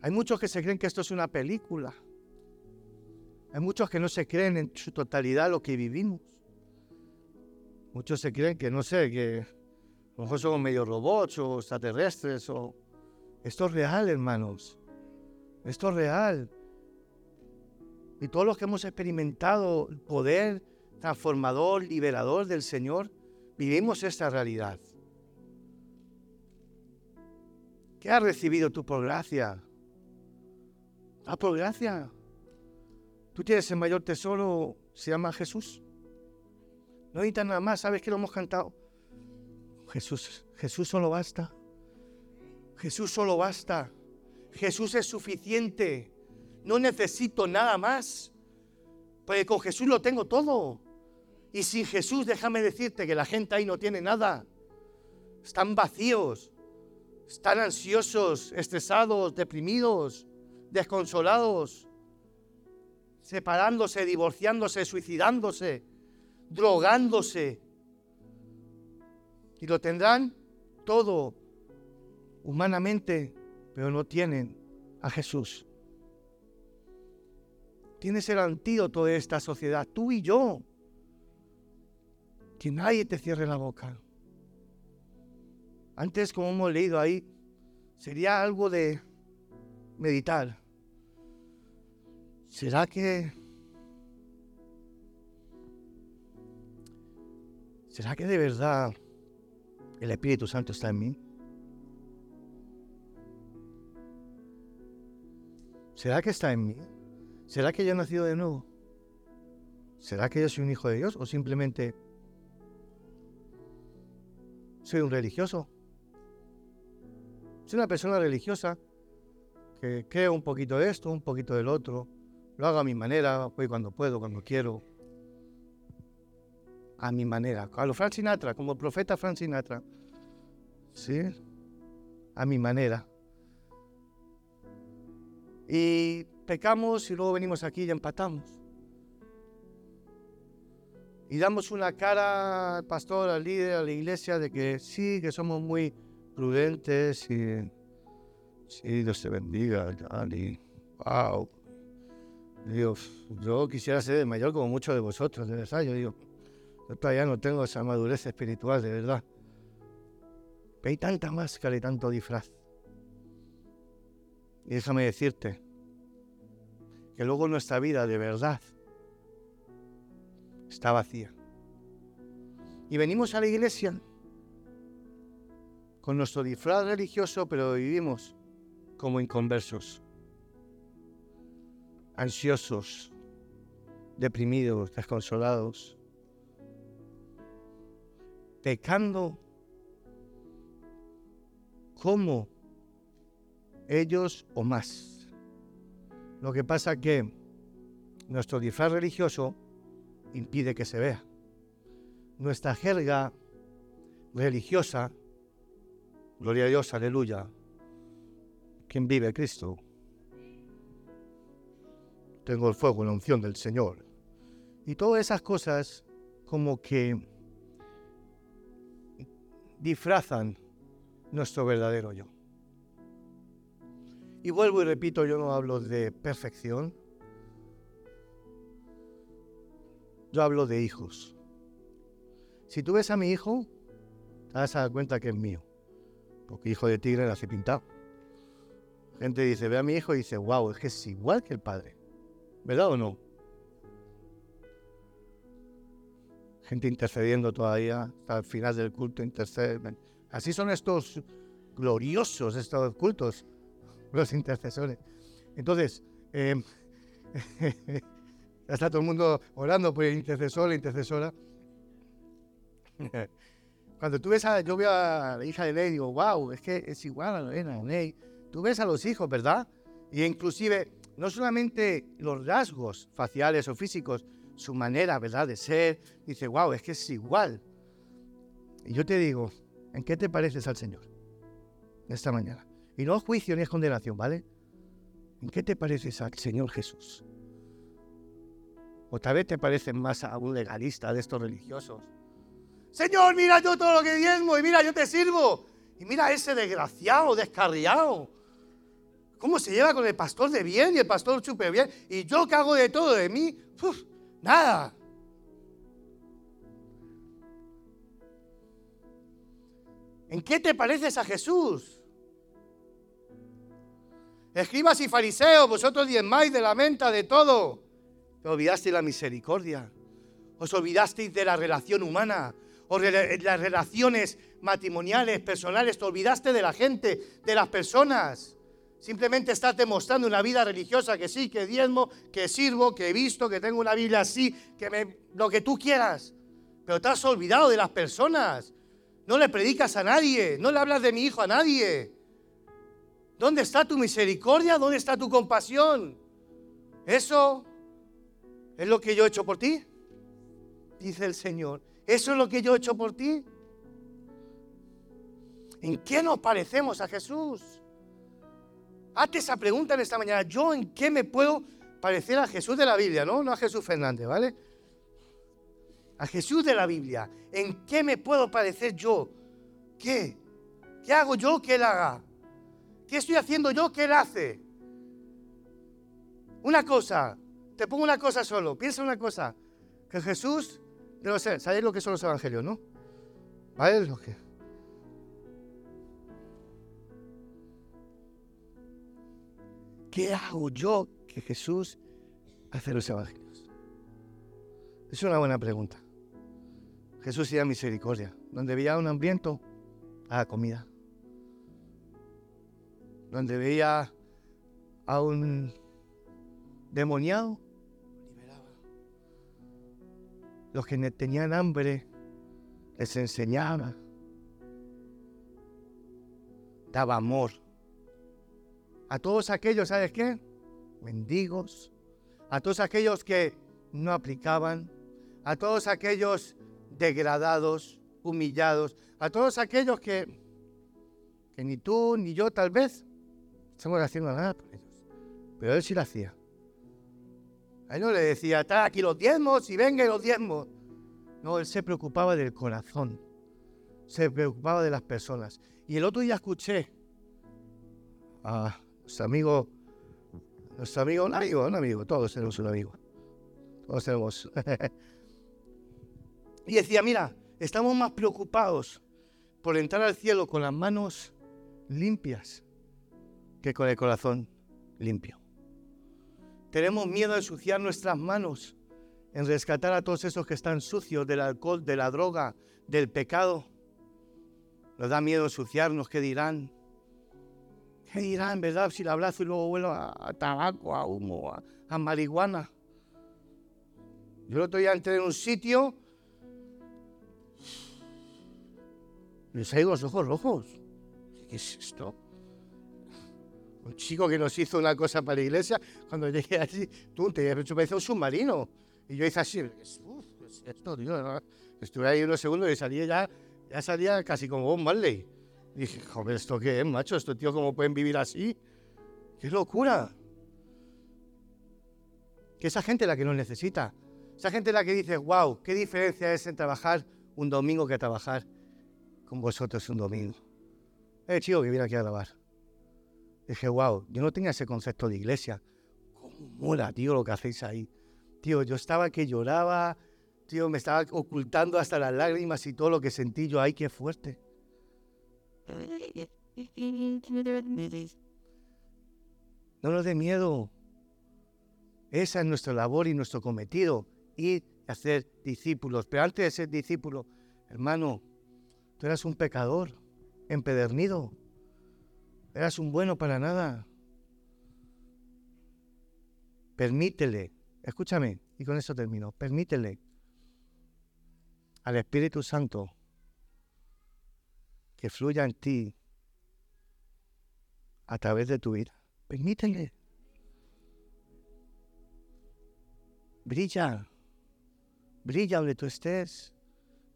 Hay muchos que se creen que esto es una película. Hay muchos que no se creen en su totalidad lo que vivimos. Muchos se creen que, no sé, que a lo mejor somos medio robots o extraterrestres. Esto es real, hermanos. Esto es real. Y todos los que hemos experimentado el poder transformador, liberador del Señor, vivimos esta realidad. ¿Qué has recibido tú por gracia? Ah, por gracia. Tú tienes el mayor tesoro, se llama Jesús. No necesitas nada más, ¿sabes que lo hemos cantado? Jesús, Jesús solo basta. Jesús solo basta. Jesús es suficiente. No necesito nada más. Porque con Jesús lo tengo todo. Y sin Jesús, déjame decirte que la gente ahí no tiene nada. Están vacíos. Están ansiosos, estresados, deprimidos, desconsolados separándose, divorciándose, suicidándose, drogándose. Y lo tendrán todo humanamente, pero no tienen a Jesús. Tienes el antídoto de esta sociedad, tú y yo. Que nadie te cierre la boca. Antes, como hemos leído ahí, sería algo de meditar. ¿Será que... ¿Será que de verdad el Espíritu Santo está en mí? ¿Será que está en mí? ¿Será que yo he nacido de nuevo? ¿Será que yo soy un hijo de Dios o simplemente soy un religioso. Soy una persona religiosa que creo un poquito de esto, un poquito del otro. Lo hago a mi manera, voy cuando puedo, cuando quiero. A mi manera. A lo Frank Sinatra, como profeta Frank Sinatra. ¿Sí? A mi manera. Y pecamos y luego venimos aquí y empatamos y damos una cara al pastor, al líder, a la iglesia de que sí, que somos muy prudentes y sí, Dios te bendiga, Dani. Wow. Dios, yo quisiera ser mayor como muchos de vosotros, de verdad. Yo digo, yo todavía no tengo esa madurez espiritual, de verdad. Pero hay tanta máscara y tanto disfraz. Y déjame decirte que luego nuestra vida de verdad está vacía. Y venimos a la iglesia con nuestro disfraz religioso, pero vivimos como inconversos, ansiosos, deprimidos, desconsolados, pecando como ellos o más. Lo que pasa que nuestro disfraz religioso impide que se vea. Nuestra jerga religiosa, gloria a Dios, aleluya, quien vive Cristo. Tengo el fuego, la unción del Señor. Y todas esas cosas como que disfrazan nuestro verdadero yo. Y vuelvo y repito, yo no hablo de perfección, Yo hablo de hijos. Si tú ves a mi hijo, te vas a dar cuenta que es mío. Porque hijo de tigre nace pintado. Gente dice, ve a mi hijo y dice, wow, es que es igual que el padre. ¿Verdad o no? Gente intercediendo todavía hasta el final del culto, interceden. Así son estos gloriosos, estos cultos, los intercesores. Entonces, eh, está todo el mundo orando por el intercesor, la intercesora. Cuando tú ves a, yo veo a la hija de Ney, digo, wow, es que es igual a Lorena, a Ney. Tú ves a los hijos, ¿verdad? Y inclusive, no solamente los rasgos faciales o físicos, su manera, ¿verdad?, de ser. Dice, wow, es que es igual. Y yo te digo, ¿en qué te pareces al Señor? Esta mañana. Y no es juicio ni es condenación, ¿vale? ¿En qué te pareces al Señor Jesús? O tal vez te parecen más a un legalista de estos religiosos. Señor, mira yo todo lo que diezmo y mira, yo te sirvo. Y mira ese desgraciado, descarriado. ¿Cómo se lleva con el pastor de bien y el pastor súper bien? Y yo que hago de todo de mí, nada. ¿En qué te pareces a Jesús? Escribas y fariseos, vosotros diezmáis de la menta, de todo. Te olvidaste de la misericordia. Os olvidasteis de la relación humana. O de las relaciones matrimoniales, personales. Te olvidaste de la gente, de las personas. Simplemente estás demostrando una vida religiosa que sí, que diezmo, que sirvo, que he visto, que tengo una Biblia así, que me, lo que tú quieras. Pero te has olvidado de las personas. No le predicas a nadie, no le hablas de mi hijo a nadie. ¿Dónde está tu misericordia? ¿Dónde está tu compasión? Eso ¿Es lo que yo he hecho por ti? Dice el Señor. ¿Eso es lo que yo he hecho por ti? ¿En qué nos parecemos a Jesús? Hazte esa pregunta en esta mañana. ¿Yo en qué me puedo parecer a Jesús de la Biblia? No, a Jesús Fernández, ¿vale? A Jesús de la Biblia. ¿En qué me puedo parecer yo? ¿Qué? ¿Qué hago yo que Él haga? ¿Qué estoy haciendo yo que Él hace? Una cosa, te pongo una cosa solo, piensa una cosa, que Jesús, debe ser, ¿sabéis lo que son los evangelios, no? ¿Vale? Lo que... ¿Qué hago yo que Jesús hace los evangelios? Es una buena pregunta. Jesús hacía misericordia. Donde veía un hambriento, a comida. Donde veía a un demoniado, los que tenían hambre les enseñaba. daba amor. A todos aquellos, ¿sabes qué? Mendigos. A todos aquellos que no aplicaban. A todos aquellos degradados, humillados. A todos aquellos que, que ni tú ni yo tal vez estamos haciendo nada por ellos. Pero él sí lo hacía. A él no le decía, está aquí los diezmos y venga los diezmos. No, él se preocupaba del corazón. Se preocupaba de las personas. Y el otro día escuché a nuestro amigo, nuestro amigo, un amigo, un amigo, todos tenemos un amigo. Todos tenemos. y decía, mira, estamos más preocupados por entrar al cielo con las manos limpias que con el corazón limpio. Tenemos miedo a ensuciar nuestras manos, en rescatar a todos esos que están sucios del alcohol, de la droga, del pecado. Nos da miedo ensuciarnos, ¿qué dirán? ¿Qué dirán, verdad? Si le abrazo y luego vuelvo a, tabaco, a humo, a, marihuana. Yo el otro día entré en un sitio y les los ojos rojos. ¿Qué es esto? un chico que nos hizo una cosa para la iglesia, cuando llegué allí, tú te hecho parece un submarino. Y yo hice así, uff, esto, tío? Estuve ahí unos segundos y salía ya, ya salía casi como un Marley. Dije, joder, ¿esto qué es, macho? ¿Estos tíos cómo pueden vivir así? ¡Qué locura! Que esa gente la que nos necesita. Esa gente la que dice, wow, qué diferencia es en trabajar un domingo que trabajar con vosotros un domingo. Eh, chico que viene aquí a grabar. Dije, wow, yo no tenía ese concepto de iglesia. ¿Cómo mola, tío, lo que hacéis ahí? Tío, yo estaba que lloraba, tío, me estaba ocultando hasta las lágrimas y todo lo que sentí yo. ¡Ay, qué fuerte! No nos dé miedo. Esa es nuestra labor y nuestro cometido, ir a ser discípulos. Pero antes de ser discípulo, hermano, tú eras un pecador, empedernido. Eras un bueno para nada. Permítele, escúchame, y con eso termino, permítele al Espíritu Santo que fluya en ti a través de tu vida. Permítele. Brilla. Brilla donde tú estés.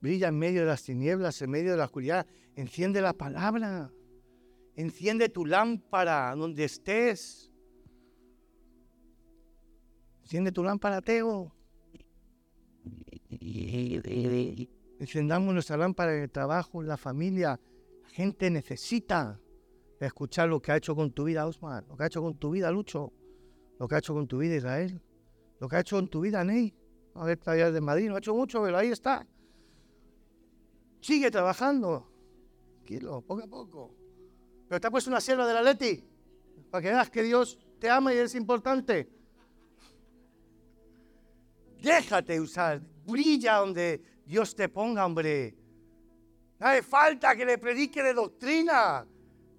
Brilla en medio de las tinieblas, en medio de la oscuridad. Enciende la palabra. Enciende tu lámpara donde estés. Enciende tu lámpara, Teo. Encendamos nuestra lámpara en el trabajo, en la familia. Gente necesita escuchar lo que ha hecho con tu vida, Osman. Lo que ha hecho con tu vida, Lucho. Lo que ha hecho con tu vida, Israel. Lo que ha hecho con tu vida, Ney. A ver, está de Madrid. No ha hecho mucho, pero ahí está. Sigue trabajando. Tranquilo, poco a poco. Pero te ha puesto una sierva de la Leti para que veas que Dios te ama y es importante. Déjate usar, brilla donde Dios te ponga, hombre. No hace falta que le predique de doctrina.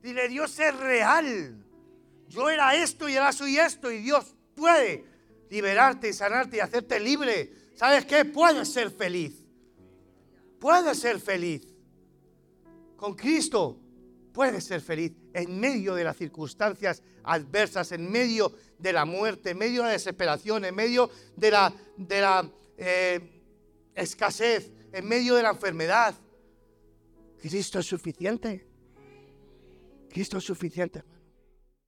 Dile, Dios es real. Yo era esto y ahora soy esto y Dios puede liberarte y sanarte y hacerte libre. ¿Sabes qué? Puedes ser feliz. Puedes ser feliz. Con Cristo puedes ser feliz en medio de las circunstancias adversas, en medio de la muerte, en medio de la desesperación, en medio de la, de la eh, escasez, en medio de la enfermedad. Cristo es suficiente. Cristo es suficiente.